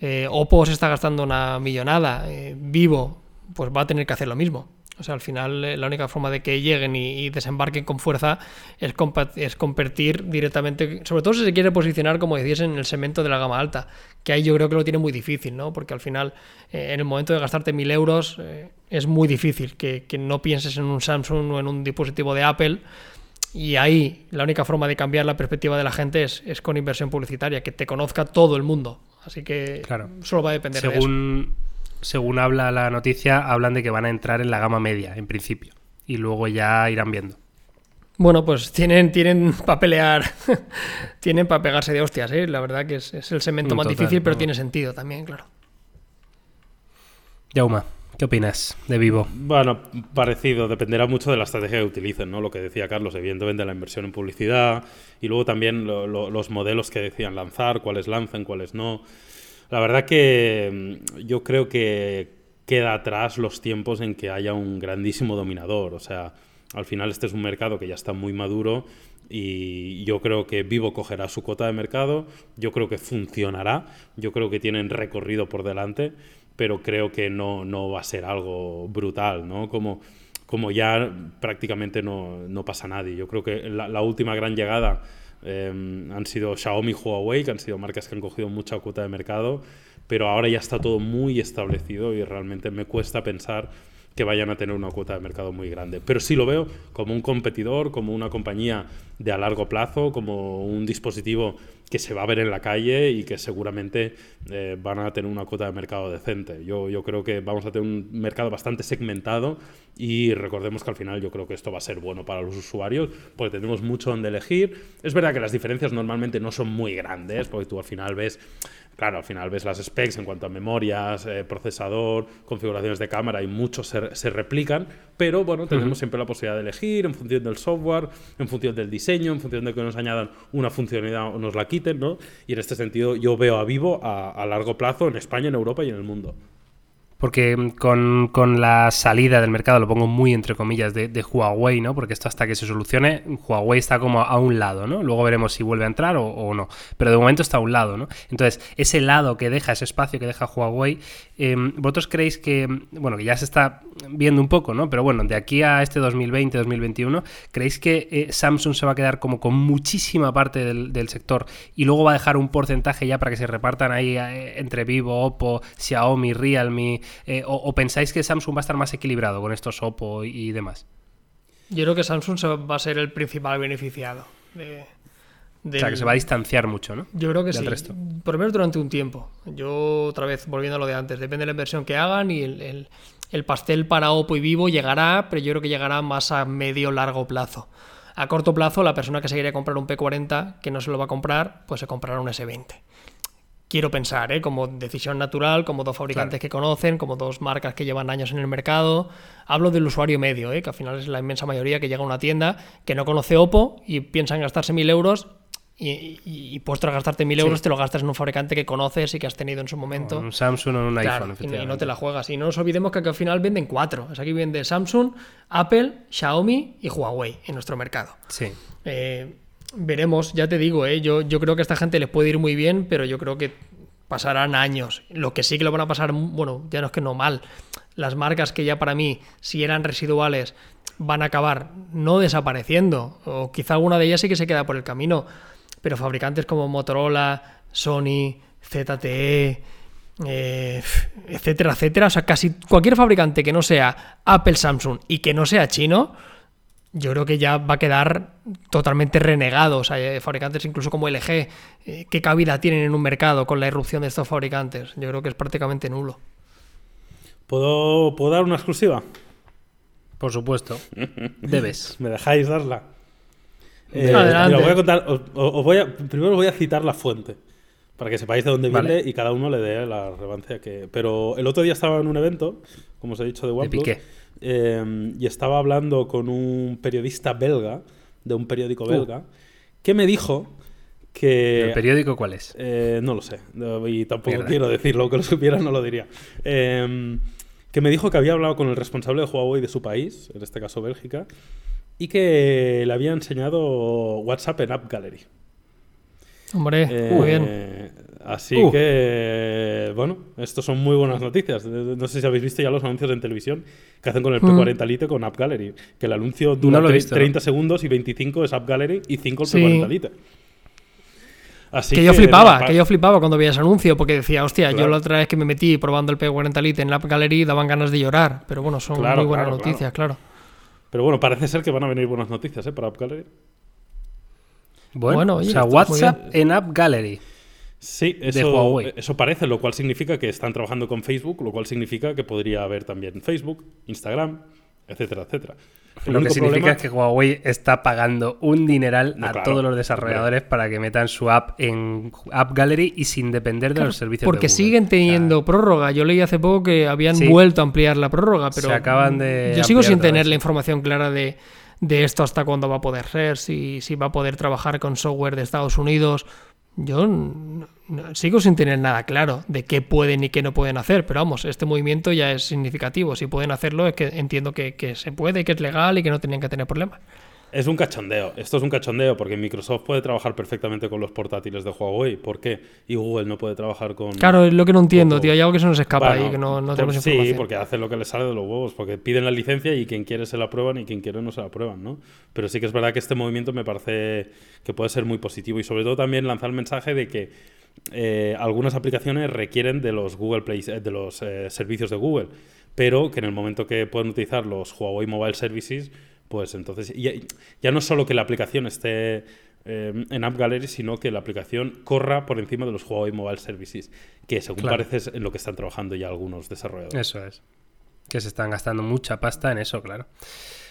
Eh, Oppo se está gastando una millonada. Vivo, pues va a tener que hacer lo mismo. O sea, al final eh, la única forma de que lleguen y, desembarquen con fuerza es, es, competir directamente, sobre todo si se quiere posicionar, como decías, en el segmento de la gama alta, que ahí yo creo que lo tiene muy difícil, ¿no? Porque al final, eh, en el momento de gastarte mil euros, eh, es muy difícil que, no pienses en un Samsung o en un dispositivo de Apple. Y ahí la única forma de cambiar la perspectiva de la gente es, con inversión publicitaria, que te conozca todo el mundo. Así que claro. solo va a depender de eso según habla la noticia, hablan de que van a entrar en la gama media, en principio. Y luego ya irán viendo. Bueno, pues tienen, tienen para pelear, tienen para pegarse de hostias, ¿eh? La verdad que es, el segmento más difícil, pero tiene sentido también, claro. Yauma, ¿qué opinas de Vivo? Bueno, parecido, dependerá mucho de la estrategia que utilicen, ¿no? Lo que decía Carlos, evidentemente la inversión en publicidad y luego también los modelos que decían lanzar, cuáles lancen, cuáles no. La verdad que mm, yo creo que queda atrás los tiempos en que haya un grandísimo dominador. O sea, al final este es un mercado que ya está muy maduro y yo creo que Vivo cogerá su cota de mercado, yo creo que funcionará, yo creo que tienen recorrido por delante, pero creo que no, no va a ser algo brutal, ¿no? Como como ya prácticamente no, pasa nadie. Yo creo que la, última gran llegada eh, han sido Xiaomi y Huawei, que han sido marcas que han cogido mucha cuota de mercado, pero ahora ya está todo muy establecido y realmente me cuesta pensar que vayan a tener una cuota de mercado muy grande. Pero sí lo veo como un competidor, como una compañía de a largo plazo, como un dispositivo que se va a ver en la calle y que seguramente eh, van a tener una cuota de mercado decente. Yo, yo creo que vamos a tener un mercado bastante segmentado y recordemos que al final yo creo que esto va a ser bueno para los usuarios porque tenemos mucho donde elegir. Es verdad que las diferencias normalmente no son muy grandes porque tú al final ves Claro, al final ves las specs en cuanto a memorias, eh, procesador, configuraciones de cámara y muchos se, replican, pero bueno, tenemos siempre la posibilidad de elegir en función del software, en función del diseño, en función de que nos añadan una funcionalidad o nos la quiten, ¿no? Y en este sentido yo veo a Vivo a largo plazo en España, en Europa y en el mundo. Porque con, con, la salida del mercado, lo pongo muy entre comillas, de, Huawei, ¿no? Porque esto hasta que se solucione, Huawei está como a un lado, ¿no? Luego veremos si vuelve a entrar o, no. Pero de momento está a un lado, ¿no? Entonces, ese lado que deja, ese espacio que deja Huawei, em, ¿vosotros creéis que, bueno, que ya se está viendo un poco, ¿no? Pero bueno, de aquí a este 2020-2021, ¿creéis que eh, Samsung se va a quedar como con muchísima parte del, del, sector y luego va a dejar un porcentaje ya para que se repartan ahí eh, entre Vivo, Oppo, Xiaomi, Realme? Eh, o, pensáis que Samsung va a estar más equilibrado con estos Oppo y, demás? Yo creo que Samsung va a ser el principal beneficiado. De, O sea, que se va a distanciar mucho, ¿no? Yo creo que sí. Por lo menos durante un tiempo. Yo, otra vez, volviendo a lo de antes, depende de la inversión que hagan y el, el pastel para Oppo y Vivo llegará, pero yo creo que llegará más a medio largo plazo. A corto plazo, la persona que se quiere comprar un P40, que no se lo va a comprar, pues se comprará un S20 quiero pensar, ¿eh? como decisión natural, como dos fabricantes que conocen, como dos marcas que llevan años en el mercado. Hablo del usuario medio, ¿eh? que al final es la inmensa mayoría que llega a una tienda que no conoce Oppo y piensa en gastarse mil euros. Y, y, pues tras gastarte mil euros te lo gastas en un fabricante que conoces y que has tenido en su momento. un Samsung o un iPhone. Y, no te la juegas. Y no nos olvidemos que, al final venden cuatro. O aquí vende Samsung, Apple, Xiaomi y Huawei en nuestro mercado. Sí. Eh, veremos, ya te digo, ¿eh? yo, yo creo que a esta gente les puede ir muy bien, pero yo creo que pasarán años. Lo que sí que lo van a pasar, bueno, ya no es que no mal. Las marcas que ya para mí, si eran residuales, van a acabar no desapareciendo, o quizá alguna de ellas sí que se queda por el camino, pero fabricantes como Motorola, Sony, ZTE, eh, etcétera, etcétera, o sea, casi cualquier fabricante que no sea Apple, Samsung y que no sea chino, yo creo que ya va a quedar totalmente renegado. O sea, fabricantes incluso como LG, eh, ¿qué cabida tienen en un mercado con la irrupción de estos fabricantes? Yo creo que es prácticamente nulo. ¿Puedo, ¿puedo dar una exclusiva? Por supuesto. Debes. ¿Me dejáis darla? Eh, voy a contar, voy a, primero os voy a citar la fuente para que sepáis de dónde viene y cada uno le dé la relevancia que. Pero el otro día estaba en un evento, como os he dicho, de OnePlus. ¿De Em, y estaba hablando con un periodista belga, de un periódico uh. belga, que me dijo que... ¿El periódico cuál es? Eh, no lo sé, y tampoco quiero decirlo, que lo supiera no lo diría. Em, que me dijo que había hablado con el responsable de Huawei de su país, en este caso Bélgica, y que le había enseñado WhatsApp en App Gallery. Hombre, muy bien. Así uh. que, bueno, estos son muy buenas noticias. No sé si habéis visto ya los anuncios en televisión que hacen con el P40 Lite con App Gallery. Que el anuncio dura 30 segundos y 25 es App Gallery y 5 el P40 Lite. Así que, yo flipaba, que yo flipaba cuando veía ese anuncio, porque decía, hostia, yo la otra vez que me metí probando el P40 Lite en la App Gallery daban ganas de llorar. Pero bueno, son muy buenas noticias, claro. Pero bueno, parece ser que van a venir buenas noticias ¿eh? para App Gallery. Bueno, o sea, WhatsApp en App Gallery. Sí, eso, eso parece, lo cual significa que están trabajando con Facebook, lo cual significa que podría haber también Facebook, Instagram, etcétera, etcétera. lo que significa es que Huawei está pagando un dineral a todos los desarrolladores para que metan su app en App Gallery y sin depender de los servicios porque de Google. siguen teniendo prórroga. Yo leí hace poco que habían vuelto a ampliar la prórroga, pero Se acaban de yo sigo sin tener la información clara de de esto hasta cuándo va a poder ser, si, si va a poder trabajar con software de Estados Unidos. Yo sigo sin tener nada claro de qué pueden y qué no pueden hacer, pero vamos, este movimiento ya es significativo. Si pueden hacerlo, es que entiendo que, se puede, que es legal y que no tenían que tener problemas. Es un cachondeo. Esto es un cachondeo porque Microsoft puede trabajar perfectamente con los portátiles de Huawei. ¿Por qué? Y Google no puede trabajar con. Claro, es lo que no entiendo, tío. Hay algo que se nos escapa ahí, que no, no tenemos Sí, porque hacen lo que les sale de los huevos. Porque piden la licencia y quien quiere se la aprueban y quien quiere no se la aprueban, ¿no? Pero sí que es verdad que este movimiento me parece que puede ser muy positivo y sobre todo también lanzar el mensaje de que eh, algunas aplicaciones requieren de los Google Play, eh, de los eh, servicios de Google, pero que en el momento que pueden utilizar los Huawei Mobile Services pues entonces ya, ya no solo que la aplicación esté eh, en App Gallery, sino que la aplicación corra por encima de los Huawei Mobile Services, que según parece es en lo que están trabajando ya algunos desarrolladores. Eso es. Que se están gastando mucha pasta en eso, claro.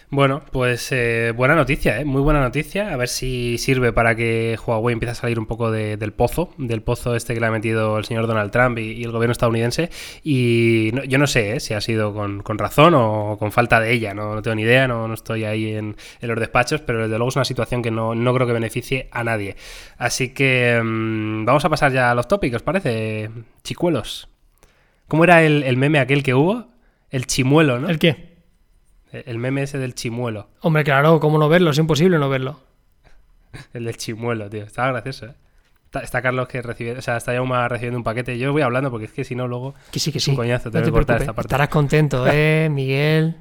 Bueno, pues eh, buena noticia, ¿eh? muy buena noticia. A ver si sirve para que Huawei empiece a salir un poco del pozo, del pozo este que le ha metido el señor Donald Trump y, el gobierno estadounidense. Y yo no sé ¿eh? si ha sido con, razón o con falta de ella, no, tengo ni idea, no, estoy ahí en, los despachos, pero desde luego es una situación que no, creo que beneficie a nadie. Así que mm, vamos a pasar ya a los tópicos, parece? Chicuelos. ¿Cómo era el meme aquel que hubo? El chimuelo, ¿no? ¿El qué? El meme ese del chimuelo. Hombre, claro, ¿cómo no verlo? Es imposible no verlo. el del chimuelo, tío. Estaba gracioso, ¿eh? Está, Carlos que recibe, o sea, está Yauma recibiendo un paquete. Yo voy hablando porque es que si no, luego. Que sí, que sí. Un coñazo, te, voy esta parte. Estarás contento, ¿eh, Miguel?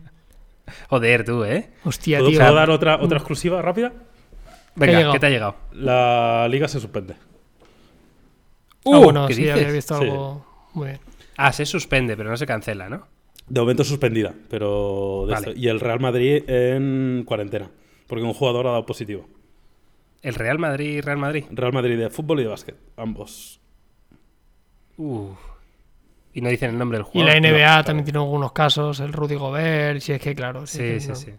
Joder, tú, ¿eh? Hostia, tío. ¿Puedo dar otra, otra exclusiva rápida? Venga, ¿qué, te ha llegado? La liga se suspende. Uh, ah, bueno, sí, había visto algo. Muy bien. Ah, se suspende, pero no se cancela, ¿no? De momento suspendida, pero. Y el Real Madrid en cuarentena, porque un jugador ha dado positivo. ¿El Real Madrid y Real Madrid? Real Madrid de fútbol y de básquet, ambos. Y no dicen el nombre del jugador. Y la NBA también tiene algunos casos, el Rudy Gobert, si es que, claro. sí, sí, sí.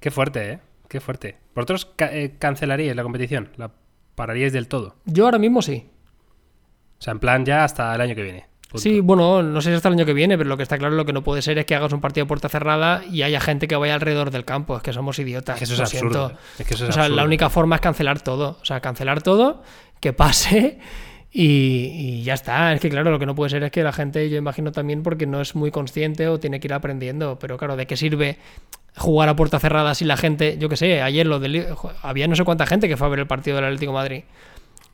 Qué fuerte, ¿eh? Qué fuerte. ¿Vosotros eh, cancelaríais la competición? ¿La pararíais del todo? Yo ahora mismo sí. O sea, en plan ya hasta el año que viene. Sí, bueno, no sé si hasta el año que viene, pero lo que está claro lo que no puede ser es que hagas un partido puerta cerrada y haya gente que vaya alrededor del campo. Es que somos idiotas. eso es absurdo. Es que eso es o sea, la única forma es cancelar todo. O sea, cancelar todo, que pase y, ya está. Es que claro, lo que no puede ser es que la gente, yo imagino también porque no es muy consciente o tiene que ir aprendiendo. Pero claro, ¿de qué sirve jugar a puerta cerrada si la gente, yo qué sé, ayer lo del, había no sé cuánta gente que fue a ver el partido del Atlético Madrid?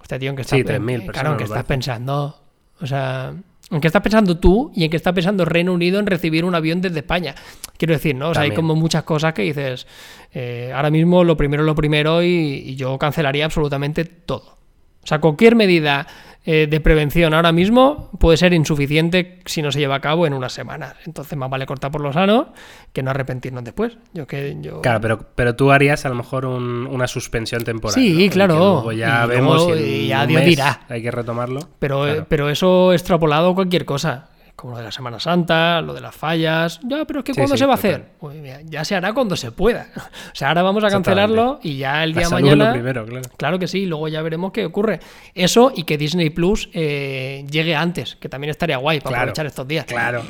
Hostia, tío, en que está, sí, 3.000 Claro, que estás pensando. O sea, ¿En qué estás pensando tú y en qué está pensando Reino Unido en recibir un avión desde España? Quiero decir, ¿no? O sea, hay como muchas cosas que dices, eh, ahora mismo lo primero es lo primero y, yo cancelaría absolutamente todo. O sea, cualquier medida eh, de prevención ahora mismo puede ser insuficiente si no se lleva a cabo en unas semanas. Entonces, más vale cortar por lo sano que no arrepentirnos después. Yo que yo... Claro, pero, pero tú harías a lo mejor una suspensión temporal. Sí, claro. ya vemos y ya Dios dirá. Hay que retomarlo. Pero, eh, pero eso extrapolado cualquier cosa como lo de la Semana Santa, lo de las fallas. Ya, pero es que ¿cuándo se va a hacer? Pues ya se hará cuando se pueda. O sea, ahora vamos a cancelarlo y ya el día de mañana. primero, claro. claro. que sí, luego ya veremos qué ocurre. Eso y que Disney Plus eh, llegue antes, que también estaría guay para aprovechar estos días. Claro.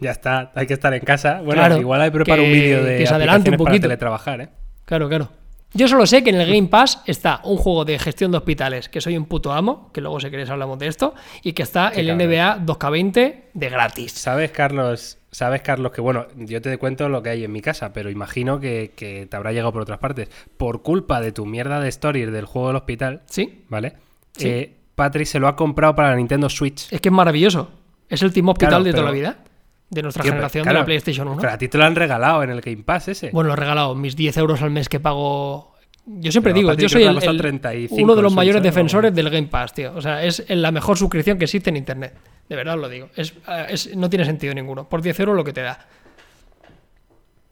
Ya está, hay que estar en casa. Bueno, igual hay preparo un vídeo de que se adelante un poquito. para teletrabajar, ¿eh? Claro, claro. Yo solo sé que en el Game Pass está un juego de gestión de hospitales, que soy un puto amo, que luego si queréis hablamos de esto, y que está el NBA 2K20 de gratis. ¿Sabes, Carlos? Sabes, Carlos, que bueno, yo te cuento lo que hay en mi casa, pero imagino que, te habrá llegado por otras partes. Por culpa de tu mierda de stories del juego del hospital, ¿sí? ¿Vale? Eh, Patrick se lo ha comprado para la Nintendo Switch. Es que es maravilloso. Es el Team Hospital de toda la vida de nuestra generación de la PlayStation 1. Pero a ti te lo han regalado en el Game Pass ese. Bueno, lo he regalado. Mis 10 euros al mes que pago. Yo siempre digo, yo soy el, uno de los mayores defensores del Game Pass, tío. O sea, es la mejor suscripción que existe en Internet. De verdad lo digo. Es, es, no tiene sentido ninguno. Por 10 euros lo que te da.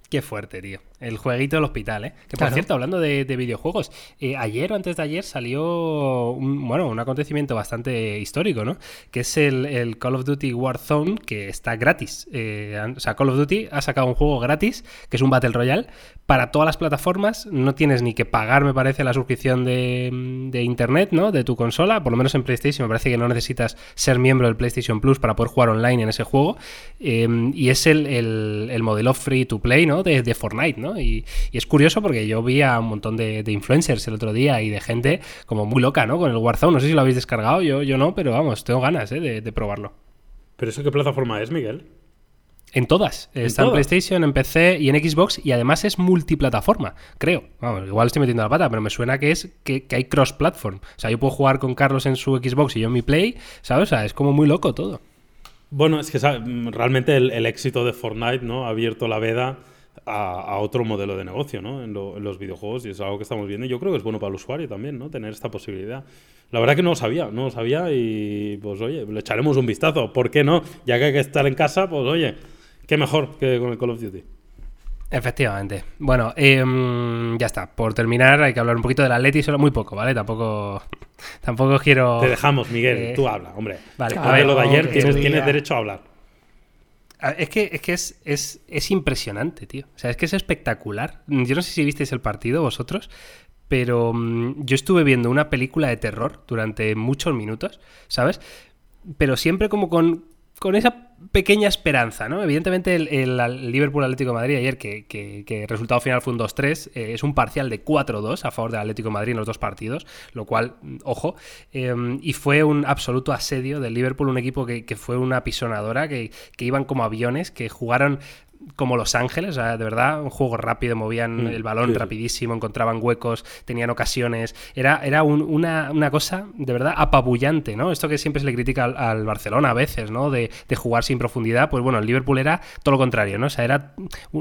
Qué fuerte, tío. El jueguito del hospital, ¿eh? Que por cierto, hablando de, videojuegos, eh, ayer o antes de ayer salió un, bueno, un acontecimiento bastante histórico, ¿no? Que es el, Call of Duty Warzone, que está gratis. Eh, o sea, Call of Duty ha sacado un juego gratis, que es un Battle Royale, para todas las plataformas. No tienes ni que pagar, me parece, la suscripción de, internet, ¿no? De tu consola, por lo menos en PlayStation. Me parece que no necesitas ser miembro del PlayStation Plus para poder jugar online en ese juego. Eh, y es el, el modelo free to play, ¿no? De, de Fortnite, ¿no? Y, es curioso porque yo vi a un montón de, influencers el otro día y de gente como muy loca, ¿no? Con el Warzone. No sé si lo habéis descargado, yo, yo no, pero vamos, tengo ganas ¿eh? de, probarlo. ¿Pero eso qué plataforma es, Miguel? En todas. Está en, PlayStation, en PC y en Xbox y además es multiplataforma, creo. Vamos, igual estoy metiendo la pata, pero me suena que es que, hay cross-platform. O sea, yo puedo jugar con Carlos en su Xbox y yo en mi Play, ¿sabes? O sea, es como muy loco todo. Bueno, es que realmente el, éxito de Fortnite ¿no? ha abierto la veda a, otro modelo de negocio ¿no? En, los videojuegos y es algo que estamos viendo. Yo creo que es bueno para el usuario también, ¿no? Tener esta posibilidad. La verdad que no lo sabía, no lo sabía y pues oye, le echaremos un vistazo. ¿Por qué no? Ya que hay que estar en casa, pues oye, qué mejor que con el Call of Duty. Efectivamente. Bueno, em, ya está. Por terminar, hay que hablar un poquito del Atleti, solo muy poco, ¿vale? Tampoco, tampoco quiero. Te dejamos, Miguel. Eh, tú habla, hombre. Vale, a ver, lo de ayer, tienes, tienes derecho a hablar. Es que, es, que es, es, es, impresionante, tío. O sea, es que es espectacular. Yo no sé si visteis el partido vosotros, pero mm, yo estuve viendo una película de terror durante muchos minutos, ¿sabes? Pero siempre como con, con esa pequeña esperanza, ¿no? Evidentemente el, Liverpool Atlético Madrid ayer, que, el resultado final fue un 2-3, eh, es un parcial de 4-2 a favor del Atlético Madrid en los dos partidos, lo cual, mm, ojo, em, y fue un absoluto asedio del Liverpool, un equipo que, fue una pisonadora, que, que, iban como aviones, que jugaron como Los Ángeles, de verdad, un juego rápido, movían mm, el balón rapidísimo, encontraban huecos, tenían ocasiones. Era, era una, cosa de verdad apabullante, ¿no? Esto que siempre se le critica al, Barcelona a veces, ¿no? De, jugar sin profundidad, pues bueno, el Liverpool era todo lo contrario, ¿no? O sea, era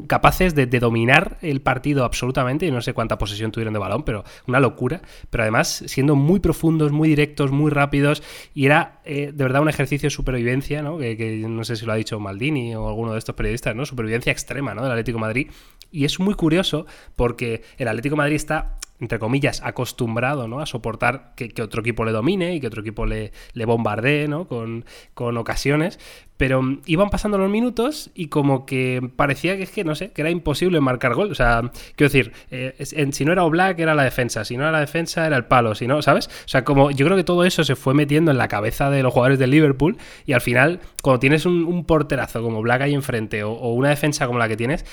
capaces de, dominar el partido absolutamente, y no sé cuánta posesión tuvieron de balón, pero una locura. Pero además, siendo muy profundos, muy directos, muy rápidos, y era eh, de verdad un ejercicio de supervivencia, ¿no? Que, no sé si lo ha dicho Maldini o alguno de estos periodistas, ¿no? Supervivencia extrema ¿no? del Atlético Madrid. Y es muy curioso porque el Atlético Madrid está entre comillas, acostumbrado ¿no? a soportar que, otro equipo le domine y que otro equipo le, le bombardee ¿no? con, con, ocasiones. Pero mm, iban pasando los minutos y como que parecía que es que, no sé, que era imposible marcar gol. O sea, quiero decir, eh, si no era Oblak era la defensa, si no era la defensa era el palo, si no, ¿sabes? O sea, como yo creo que todo eso se fue metiendo en la cabeza de los jugadores del Liverpool y al final, cuando tienes un, porterazo como Black ahí enfrente o una defensa como la que tienes,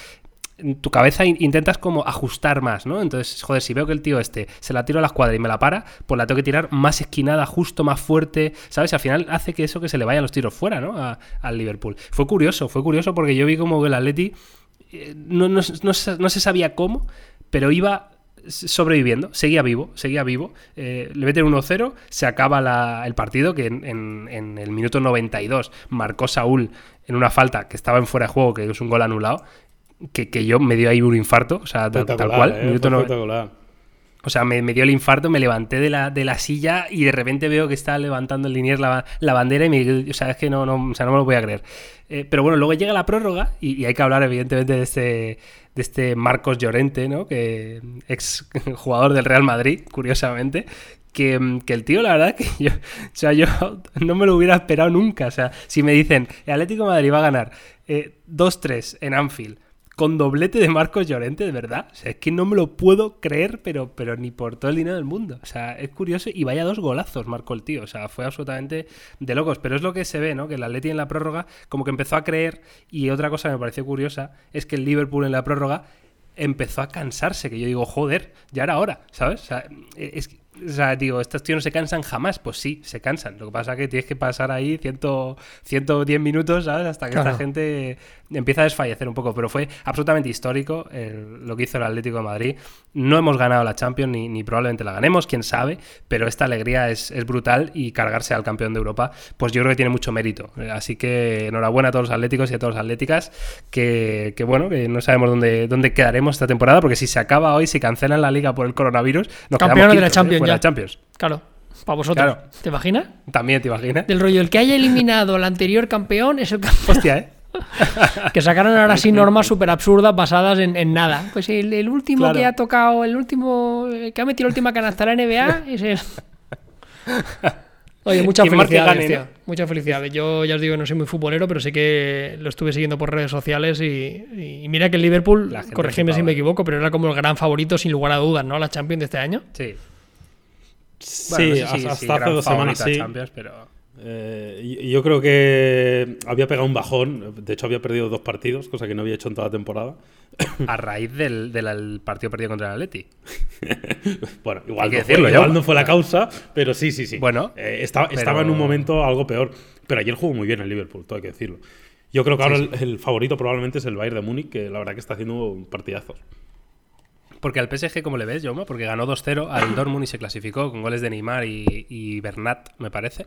en tu cabeza intentas como ajustar más, ¿no? Entonces, joder, si veo que el tío este se la tiro a la escuadra y me la para, pues la tengo que tirar más esquinada, justo más fuerte, ¿sabes? Al final hace que eso que se le vayan los tiros fuera, ¿no? al Liverpool. Fue curioso, fue curioso porque yo vi como el Atleti eh, no, no, se sabía cómo, pero iba sobreviviendo, seguía vivo, seguía vivo. Eh, le meten 1-0, se acaba el partido, que en, en, el minuto 92 marcó Saúl en una falta que estaba en fuera de juego, que es un gol anulado, que, yo me dio ahí un infarto, o sea, tal, cual. Eh, o sea, me, dio el infarto, me levanté de la, de la silla y de repente veo que está levantando el Liniers la, bandera y me, o sea, es que no, no, o sea, no me lo voy a creer. Eh, pero bueno, luego llega la prórroga y, hay que hablar evidentemente de este, de este Marcos Llorente, ¿no? Que ex jugador del Real Madrid, curiosamente, que, que, el tío, la verdad, que yo, o sea, yo no me lo hubiera esperado nunca. O sea, si me dicen, el Atlético de Madrid va a ganar 2-3 eh, en Anfield con doblete de Marcos Llorente, de verdad. O sea, es que no me lo puedo creer, pero, pero ni por todo el dinero del mundo. O sea, es curioso y vaya dos golazos marcó el tío. O sea, fue absolutamente de locos. Pero es lo que se ve, ¿no? Que el Atleti en la prórroga como que empezó a creer y otra cosa que me pareció curiosa es que el Liverpool en la prórroga empezó a cansarse, que yo digo, joder, ya era hora, ¿sabes? O sea, es, o sea, digo, estos tíos no se cansan jamás. Pues sí, se cansan. Lo que pasa es que tienes que pasar ahí 110 minutos, ¿sabes? Hasta que esta gente empieza a desfallecer un poco. Pero fue absolutamente histórico lo que hizo el Atlético de Madrid. No hemos ganado la Champions ni, probablemente la ganemos, quién sabe. Pero esta alegría es, brutal y cargarse al campeón de Europa, pues yo creo que tiene mucho mérito. Así que enhorabuena a todos los atléticos y a todas las atléticas. Que, bueno, que no sabemos dónde, dónde quedaremos esta temporada, porque si se acaba hoy, si cancelan la liga por el coronavirus, nos Campeones de la ¿eh? La Champions. Claro. Para vosotros. ¿Te imaginas? También te imaginas. Del rollo, el que haya eliminado al anterior campeón es el campeón. Hostia, ¿eh? que sacaron ahora sí normas súper absurdas basadas en, nada. Pues el, último que ha tocado, el último que ha metido la última canasta a la NBA es el. Oye, muchas felicidades, tío. Muchas felicidades. Yo ya os digo, no soy muy futbolero, pero sé que lo estuve siguiendo por redes sociales y, mira que el Liverpool, corregime si me equivoco, pero era como el gran favorito sin lugar a dudas, ¿no? La Champions de este año. Sí. Sí, hasta, hace dos semanas sí. pero... Eh, yo creo que había pegado un bajón. De hecho, había perdido dos partidos, cosa que no había hecho en toda la temporada. A raíz del, partido perdido contra el Atleti. bueno, igual, no, fue, igual no fue la causa, pero sí, sí, sí. Bueno, eh, estaba, estaba en un momento algo peor. Pero ayer jugó muy bien el Liverpool, todo hay que decirlo. Yo creo que ahora El, favorito probablemente es el Bayern de Múnich, que la verdad que está haciendo partidazos. Porque al PSG, ¿cómo le ves, Joma? Porque ganó 2-0 al Dortmund y se clasificó con goles de Neymar y, Bernat, me parece.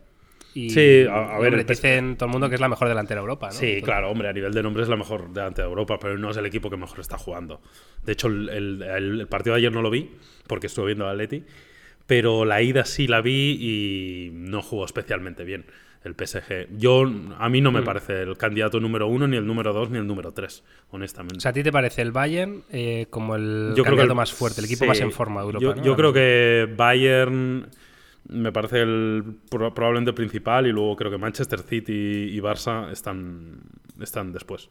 Y, sí, a, ver. dicen todo el mundo que es la mejor delantera de Europa, ¿no? Sí, claro, hombre, a nivel de nombre es la mejor delantera de Europa, pero no es el equipo que mejor está jugando. De hecho, el, partido de ayer no lo vi, porque estuve viendo a Atleti, pero la ida sí la vi y no jugó especialmente bien el PSG. Yo, a mí no me mm. parece el candidato número uno, ni el número dos, ni el número tres, honestamente. O sea, ¿a ti te parece el Bayern eh, como el candidato más fuerte, el equipo más en forma de Europa? Yo, creo que Bayern me parece el probablemente principal y luego creo que Manchester City y Barça están, están después.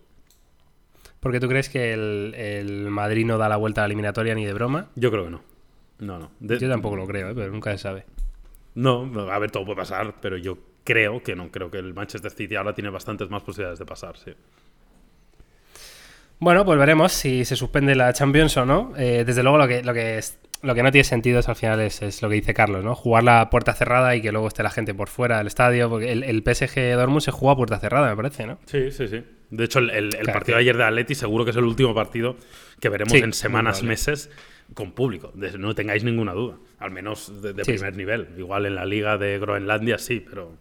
¿Porque tú crees que el, el Madrid no da la vuelta a la eliminatoria ni de broma? Yo creo que no. No, no. Yo tampoco lo creo, ¿eh? pero nunca se sabe. No, a ver, todo puede pasar, pero yo creo que no. Creo que el Manchester City ahora tiene bastantes más posibilidades de pasar, sí. Bueno, pues veremos si se suspende la Champions o no. Eh, desde luego lo que, lo que lo que no tiene sentido es al final es, lo que dice Carlos, ¿no? Jugar la puerta cerrada y que luego esté la gente por fuera del estadio. Porque el, el PSG Dortmund se juega a puerta cerrada, me parece, ¿no? Sí, sí, sí. De hecho, el, partido de ayer de Atleti seguro que es el último partido que veremos en semanas, meses con público. no tengáis ninguna duda. Al menos de, primer nivel. Igual en la liga de Groenlandia sí, pero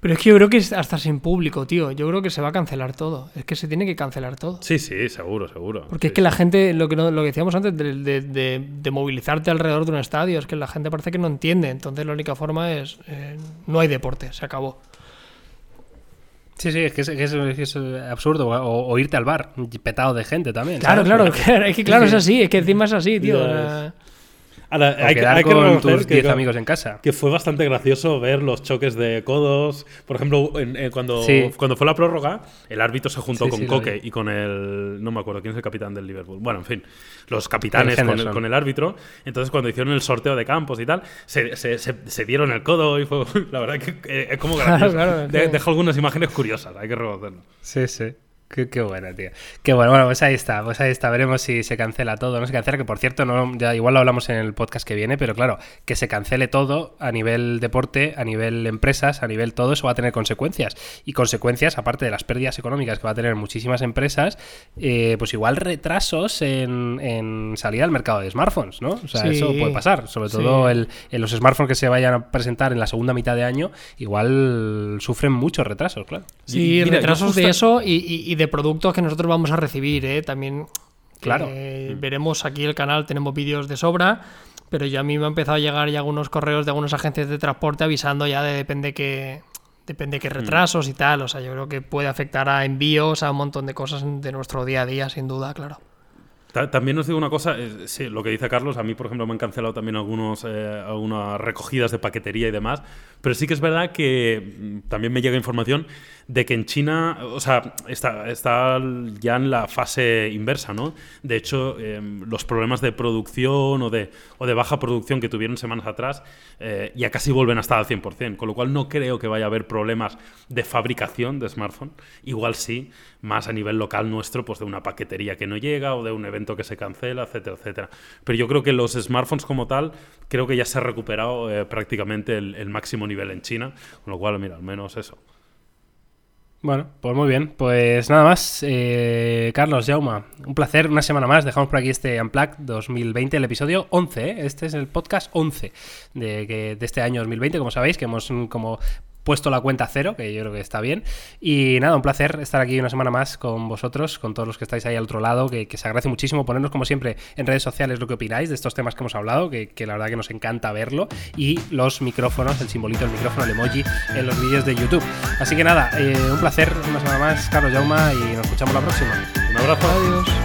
pero es que yo creo que hasta sin público, tío. Yo creo que se va a cancelar todo. Es que se tiene que cancelar todo. Sí, sí, seguro, seguro. Porque es que la gente, lo que, lo que decíamos antes, de, movilizarte alrededor de un estadio, es que la gente parece que no entiende. Entonces la única forma es, eh, no hay deporte, se acabó. Sí, sí, es que es, absurdo. O, irte al bar, petado de gente también. Claro, claro, es que claro, es así, es que encima es así, tío hay, que con tus 10 amigos en casa. Que fue bastante gracioso ver los choques de codos. Por ejemplo, cuando, cuando fue la prórroga, el árbitro se juntó con Coque y con el. No me acuerdo quién es el capitán del Liverpool. Bueno, en fin, los capitanes con el, árbitro. Entonces, cuando hicieron el sorteo de campos y tal, se, se, dieron el codo y fue. La verdad que eh, es como gracioso. Dejo algunas imágenes curiosas, hay que reconocerlo. Sí, sí. Qué, buena, tío. Qué bueno. Bueno, pues ahí está. Pues ahí está. Veremos si se cancela todo. No se cancela, que por cierto, no, ya igual lo hablamos en el podcast que viene, pero claro, que se cancele todo a nivel deporte, a nivel empresas, a nivel todo, eso va a tener consecuencias. Y consecuencias, aparte de las pérdidas económicas que va a tener muchísimas empresas, eh, pues igual retrasos en, en salir al mercado de smartphones, ¿no? O sea, eso puede pasar. Sobre todo en los smartphones que se vayan a presentar en la segunda mitad de año, igual sufren muchos retrasos, claro. Sí, retrasos de eso y de productos que nosotros vamos a recibir, ¿eh? También claro. veremos aquí el canal, tenemos vídeos de sobra, pero ya a mí me ha empezado a llegar ya algunos correos de algunas agencias de transporte avisando ya de depende qué depende qué mm. retrasos y tal, o sea, yo creo que puede afectar a envíos, a un montón de cosas de nuestro día a día, sin duda, claro. También os digo una cosa, eh, sí, lo que dice Carlos, a mí por ejemplo me han cancelado también algunos, eh, algunas recogidas de paquetería y demás, pero sí que es verdad que mm, también me llega información de que en China, o sea, está, ya en la fase inversa, ¿no? De hecho, em, los problemas de producción o de, o de baja producción que tuvieron semanas atrás eh, ya casi vuelven a estar al 100%, con lo cual no creo que vaya a haber problemas de fabricación de smartphone, igual sí, más a nivel local nuestro, pues de una paquetería que no llega o de un evento que se cancela, etcétera, etcétera. Pero yo creo que los smartphones como tal, creo que ya se ha recuperado eh, prácticamente el máximo nivel en China, con lo cual, mira, al menos eso. Bueno, pues muy bien. Pues nada más. Eh, Carlos, Jauma, un placer. Una semana más. Dejamos por aquí este Unplugged 2020, el episodio 11. ¿eh? Este es el podcast 11 de, de este año 2020, como sabéis, que hemos como puesto la cuenta cero, que yo creo que está bien. Y nada, un placer estar aquí una semana más con vosotros, con todos los que estáis ahí al otro lado, que, se agradece muchísimo ponernos como siempre en redes sociales lo que opináis de estos temas que hemos hablado, que, la verdad que nos encanta verlo, y los micrófonos, el simbolito del micrófono, el emoji en los vídeos de YouTube. Así que nada, eh, un placer una semana más, Carlos Jauma, y nos escuchamos la próxima. Un abrazo. Adiós.